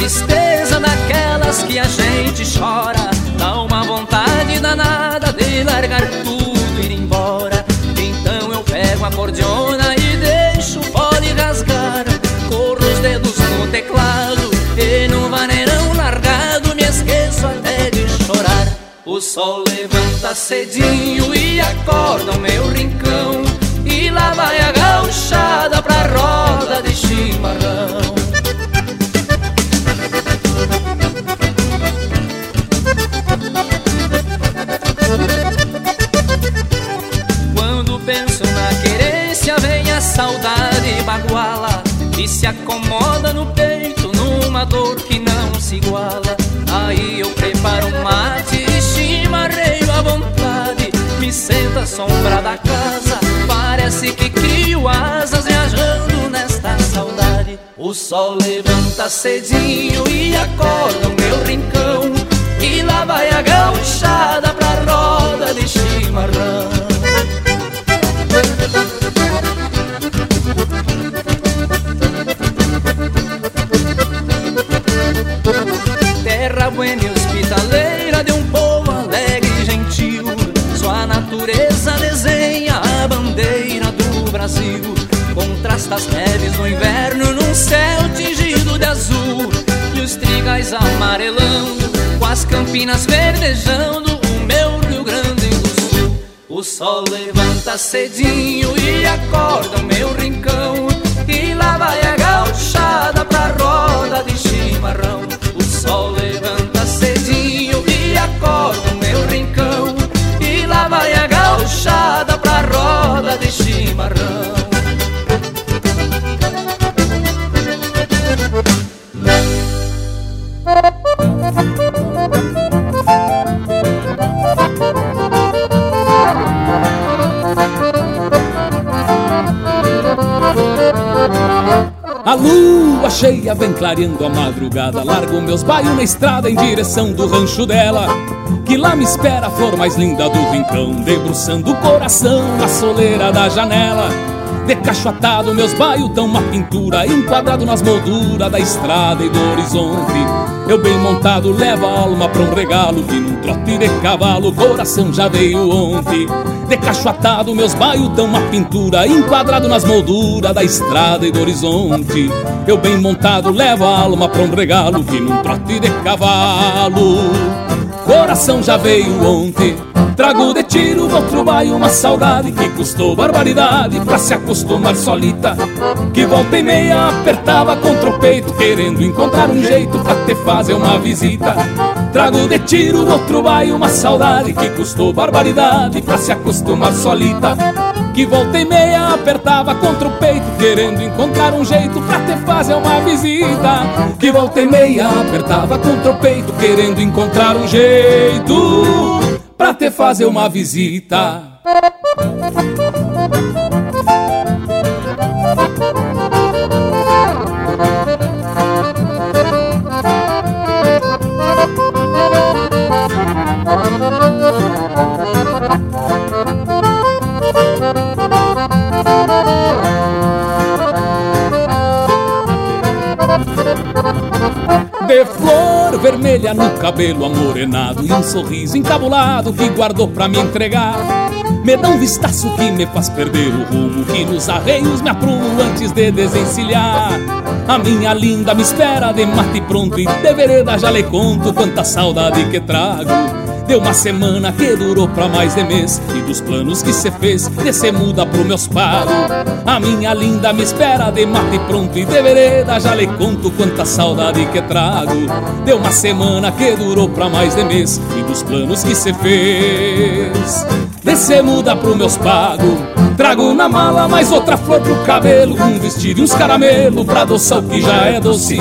Tristeza daquelas que a gente chora, dá uma vontade danada de largar tudo e ir embora. Então eu pego a cordiona e deixo o fole rasgar, corro os dedos no teclado e no vaneirão largado me esqueço até de chorar. O sol levanta cedinho e acorda o meu rincão, e lá vai a gauchada pra roda de chimarrão. Saudade baguala E se acomoda no peito numa dor que não se iguala. Aí eu preparo um mate e chimarreio à vontade Me sento à sombra da casa Parece que crio asas viajando nesta saudade. O sol levanta cedinho e acorda o meu rincão E lá vai a gauchada pra roda de chimarrão Contrasta as neves no inverno num céu tingido de azul E os trigais amarelando com as campinas verdejando O meu Rio Grande do Sul. O sol levanta cedinho e acorda o meu rincão E lá vai a gauchada pra roda de chimarrão. O sol levanta cedinho e acorda o meu rincão E lá vai a gauchada pra roda de chimarrão A lua cheia vem clareando a madrugada. Largo meus baios na estrada em direção do rancho dela Que lá me espera a flor mais linda do rincão. Debruçando o coração na soleira da janela Decachoatado meus baios dão uma pintura Enquadrado nas molduras da estrada e do horizonte Eu bem montado levo a alma pra um regalo Que num trote de cavalo coração já veio ontem. Decachoatado meus baios dão uma pintura Enquadrado nas molduras da estrada e do horizonte. Eu bem montado levo a alma pra um regalo Que num trote de cavalo Coração já veio ontem Trago de tiro do outro baio uma saudade Que custou barbaridade pra se acostumar solita. Que volta e meia apertava contra o peito Querendo encontrar um jeito pra te fazer uma visita. Trago de tiro do outro baio uma saudade Que custou barbaridade pra se acostumar solita. Que volta e meia apertava contra o peito Querendo encontrar um jeito pra te fazer uma visita. Que volta e meia apertava contra o peito Querendo encontrar um jeito pra te fazer uma visita. De flor vermelha no cabelo amorenado E um sorriso encabulado que guardou pra me entregar. Me dá um vistaço que me faz perder o rumo Que nos arreios me aprumo antes de desencilhar. A minha linda me espera de mate pronto E de vereda já lhe conto quanta saudade que trago Deu uma semana que durou pra mais de mês. E dos planos que cê fez, descer muda pro meus pagos A minha linda me espera de mate pronto e de vereda. Já lhe conto quanta saudade que trago. Deu uma semana que durou pra mais de mês. E dos planos que cê fez Descer muda pro meus pagos Trago na mala mais outra flor pro cabelo. Um vestido e uns caramelo pra adoçar o que já é doce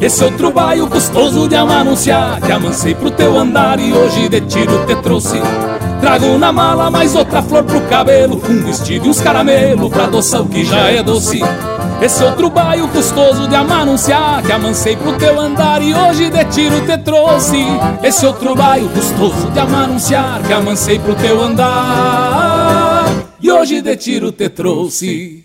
esse outro baio custoso de amanunciar. Que amancei pro teu andar e hoje de tiro te trouxe. Trago na mala mais outra flor pro cabelo Um vestido e uns caramelo pra adoçar o que já é doce. Esse outro baio custoso de amanunciar. Que amancei pro teu andar e hoje de tiro te trouxe. Esse outro baio custoso de amanunciar. Que amancei pro teu andar e hoje de tiro te trouxe.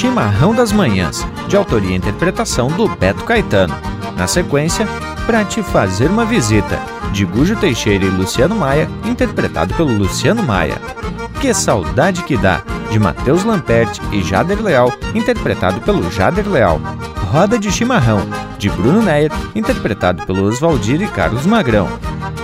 Chimarrão das Manhãs, de autoria e interpretação do Beto Caetano. Na sequência, Pra Te Fazer uma Visita, de Gujo Teixeira e Luciano Maia, interpretado pelo Luciano Maia. Que Saudade Que Dá, de Matheus Lamperti e Jader Leal, interpretado pelo Jader Leal. Roda de Chimarrão, de Bruno Neyer, interpretado pelo Oswaldir e Carlos Magrão.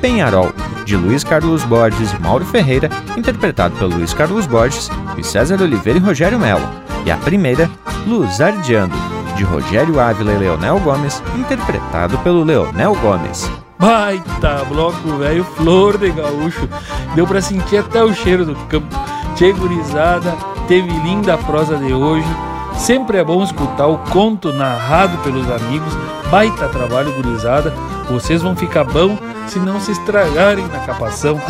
Penharol, de Luiz Carlos Borges e Mauro Ferreira, interpretado pelo Luiz Carlos Borges e César Oliveira e Rogério Melo. E a primeira, Luzardiando, de Rogério Ávila e Leonel Gomes, interpretado pelo Leonel Gomes. Baita bloco, velho, flor de gaúcho. Deu pra sentir até o cheiro do campo. Tchê gurizada, teve linda prosa de hoje. Sempre é bom escutar o conto narrado pelos amigos. Baita trabalho, gurizada. Vocês vão ficar bom se não se estragarem na capação.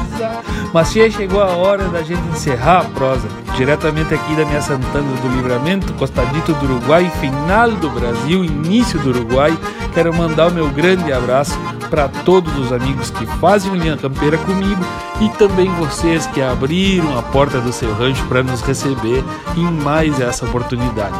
*laughs* Mas chegou a hora da gente encerrar a prosa. Diretamente aqui da minha Santana do Livramento, costadito do Uruguai, final do Brasil, início do Uruguai, quero mandar o meu grande abraço para todos os amigos que fazem linha campeira comigo e também vocês que abriram a porta do seu rancho para nos receber em mais essa oportunidade.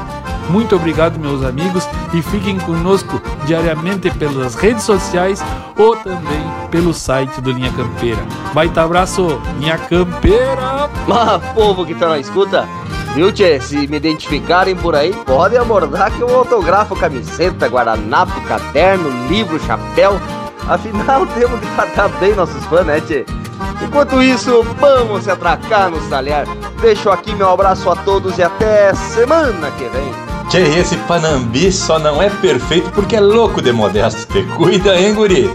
Muito obrigado, meus amigos, e fiquem conosco diariamente pelas redes sociais ou também pelo site do Linha Campeira. Baita abraço, Linha Campeira! Mas, povo que tá na escuta, viu, tchê? Se me identificarem por aí, podem abordar que eu autografo camiseta, guardanapo, caderno, livro, chapéu. Afinal, *laughs* temos que tratar bem nossos fãs, né, tchê? Enquanto isso, vamos se atracar no talhar. Deixo aqui meu abraço a todos e até semana que vem. Tchê, esse Panambi só não é perfeito porque é louco de modesto. Te cuida, hein, guri?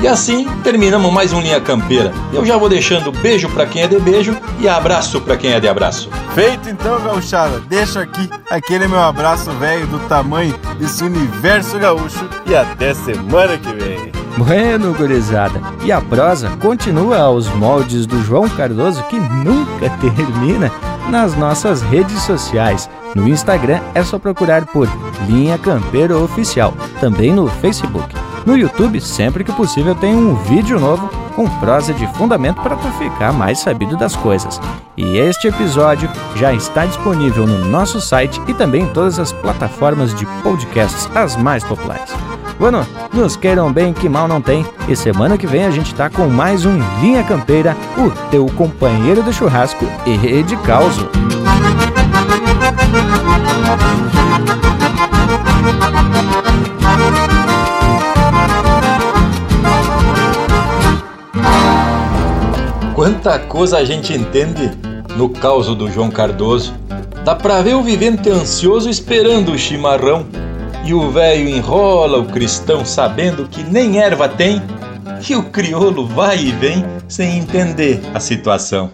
E assim terminamos mais um Linha Campeira. Eu já vou deixando beijo para quem é de beijo e abraço para quem é de abraço. Feito então, gauchada. Deixa aqui aquele meu abraço velho do tamanho desse universo gaúcho e até semana que vem. Bueno, gurizada. E a prosa continua aos moldes do João Cardoso que nunca *laughs* termina nas nossas redes sociais. No Instagram é só procurar por Linha Campeiro Oficial, também no Facebook. No YouTube, sempre que possível, tem um vídeo novo com prosa de fundamento para tu ficar mais sabido das coisas. E este episódio já está disponível no nosso site e também em todas as plataformas de podcasts, as mais populares. Bueno, nos queiram bem que mal não tem. E semana que vem a gente tá com mais um Linha Campeira, o teu companheiro de churrasco e de causo. Quanta coisa a gente entende no caos do João Cardoso. Dá pra ver o vivente ansioso esperando o chimarrão. E o velho enrola o cristão sabendo que nem erva tem. E o crioulo vai e vem sem entender a situação.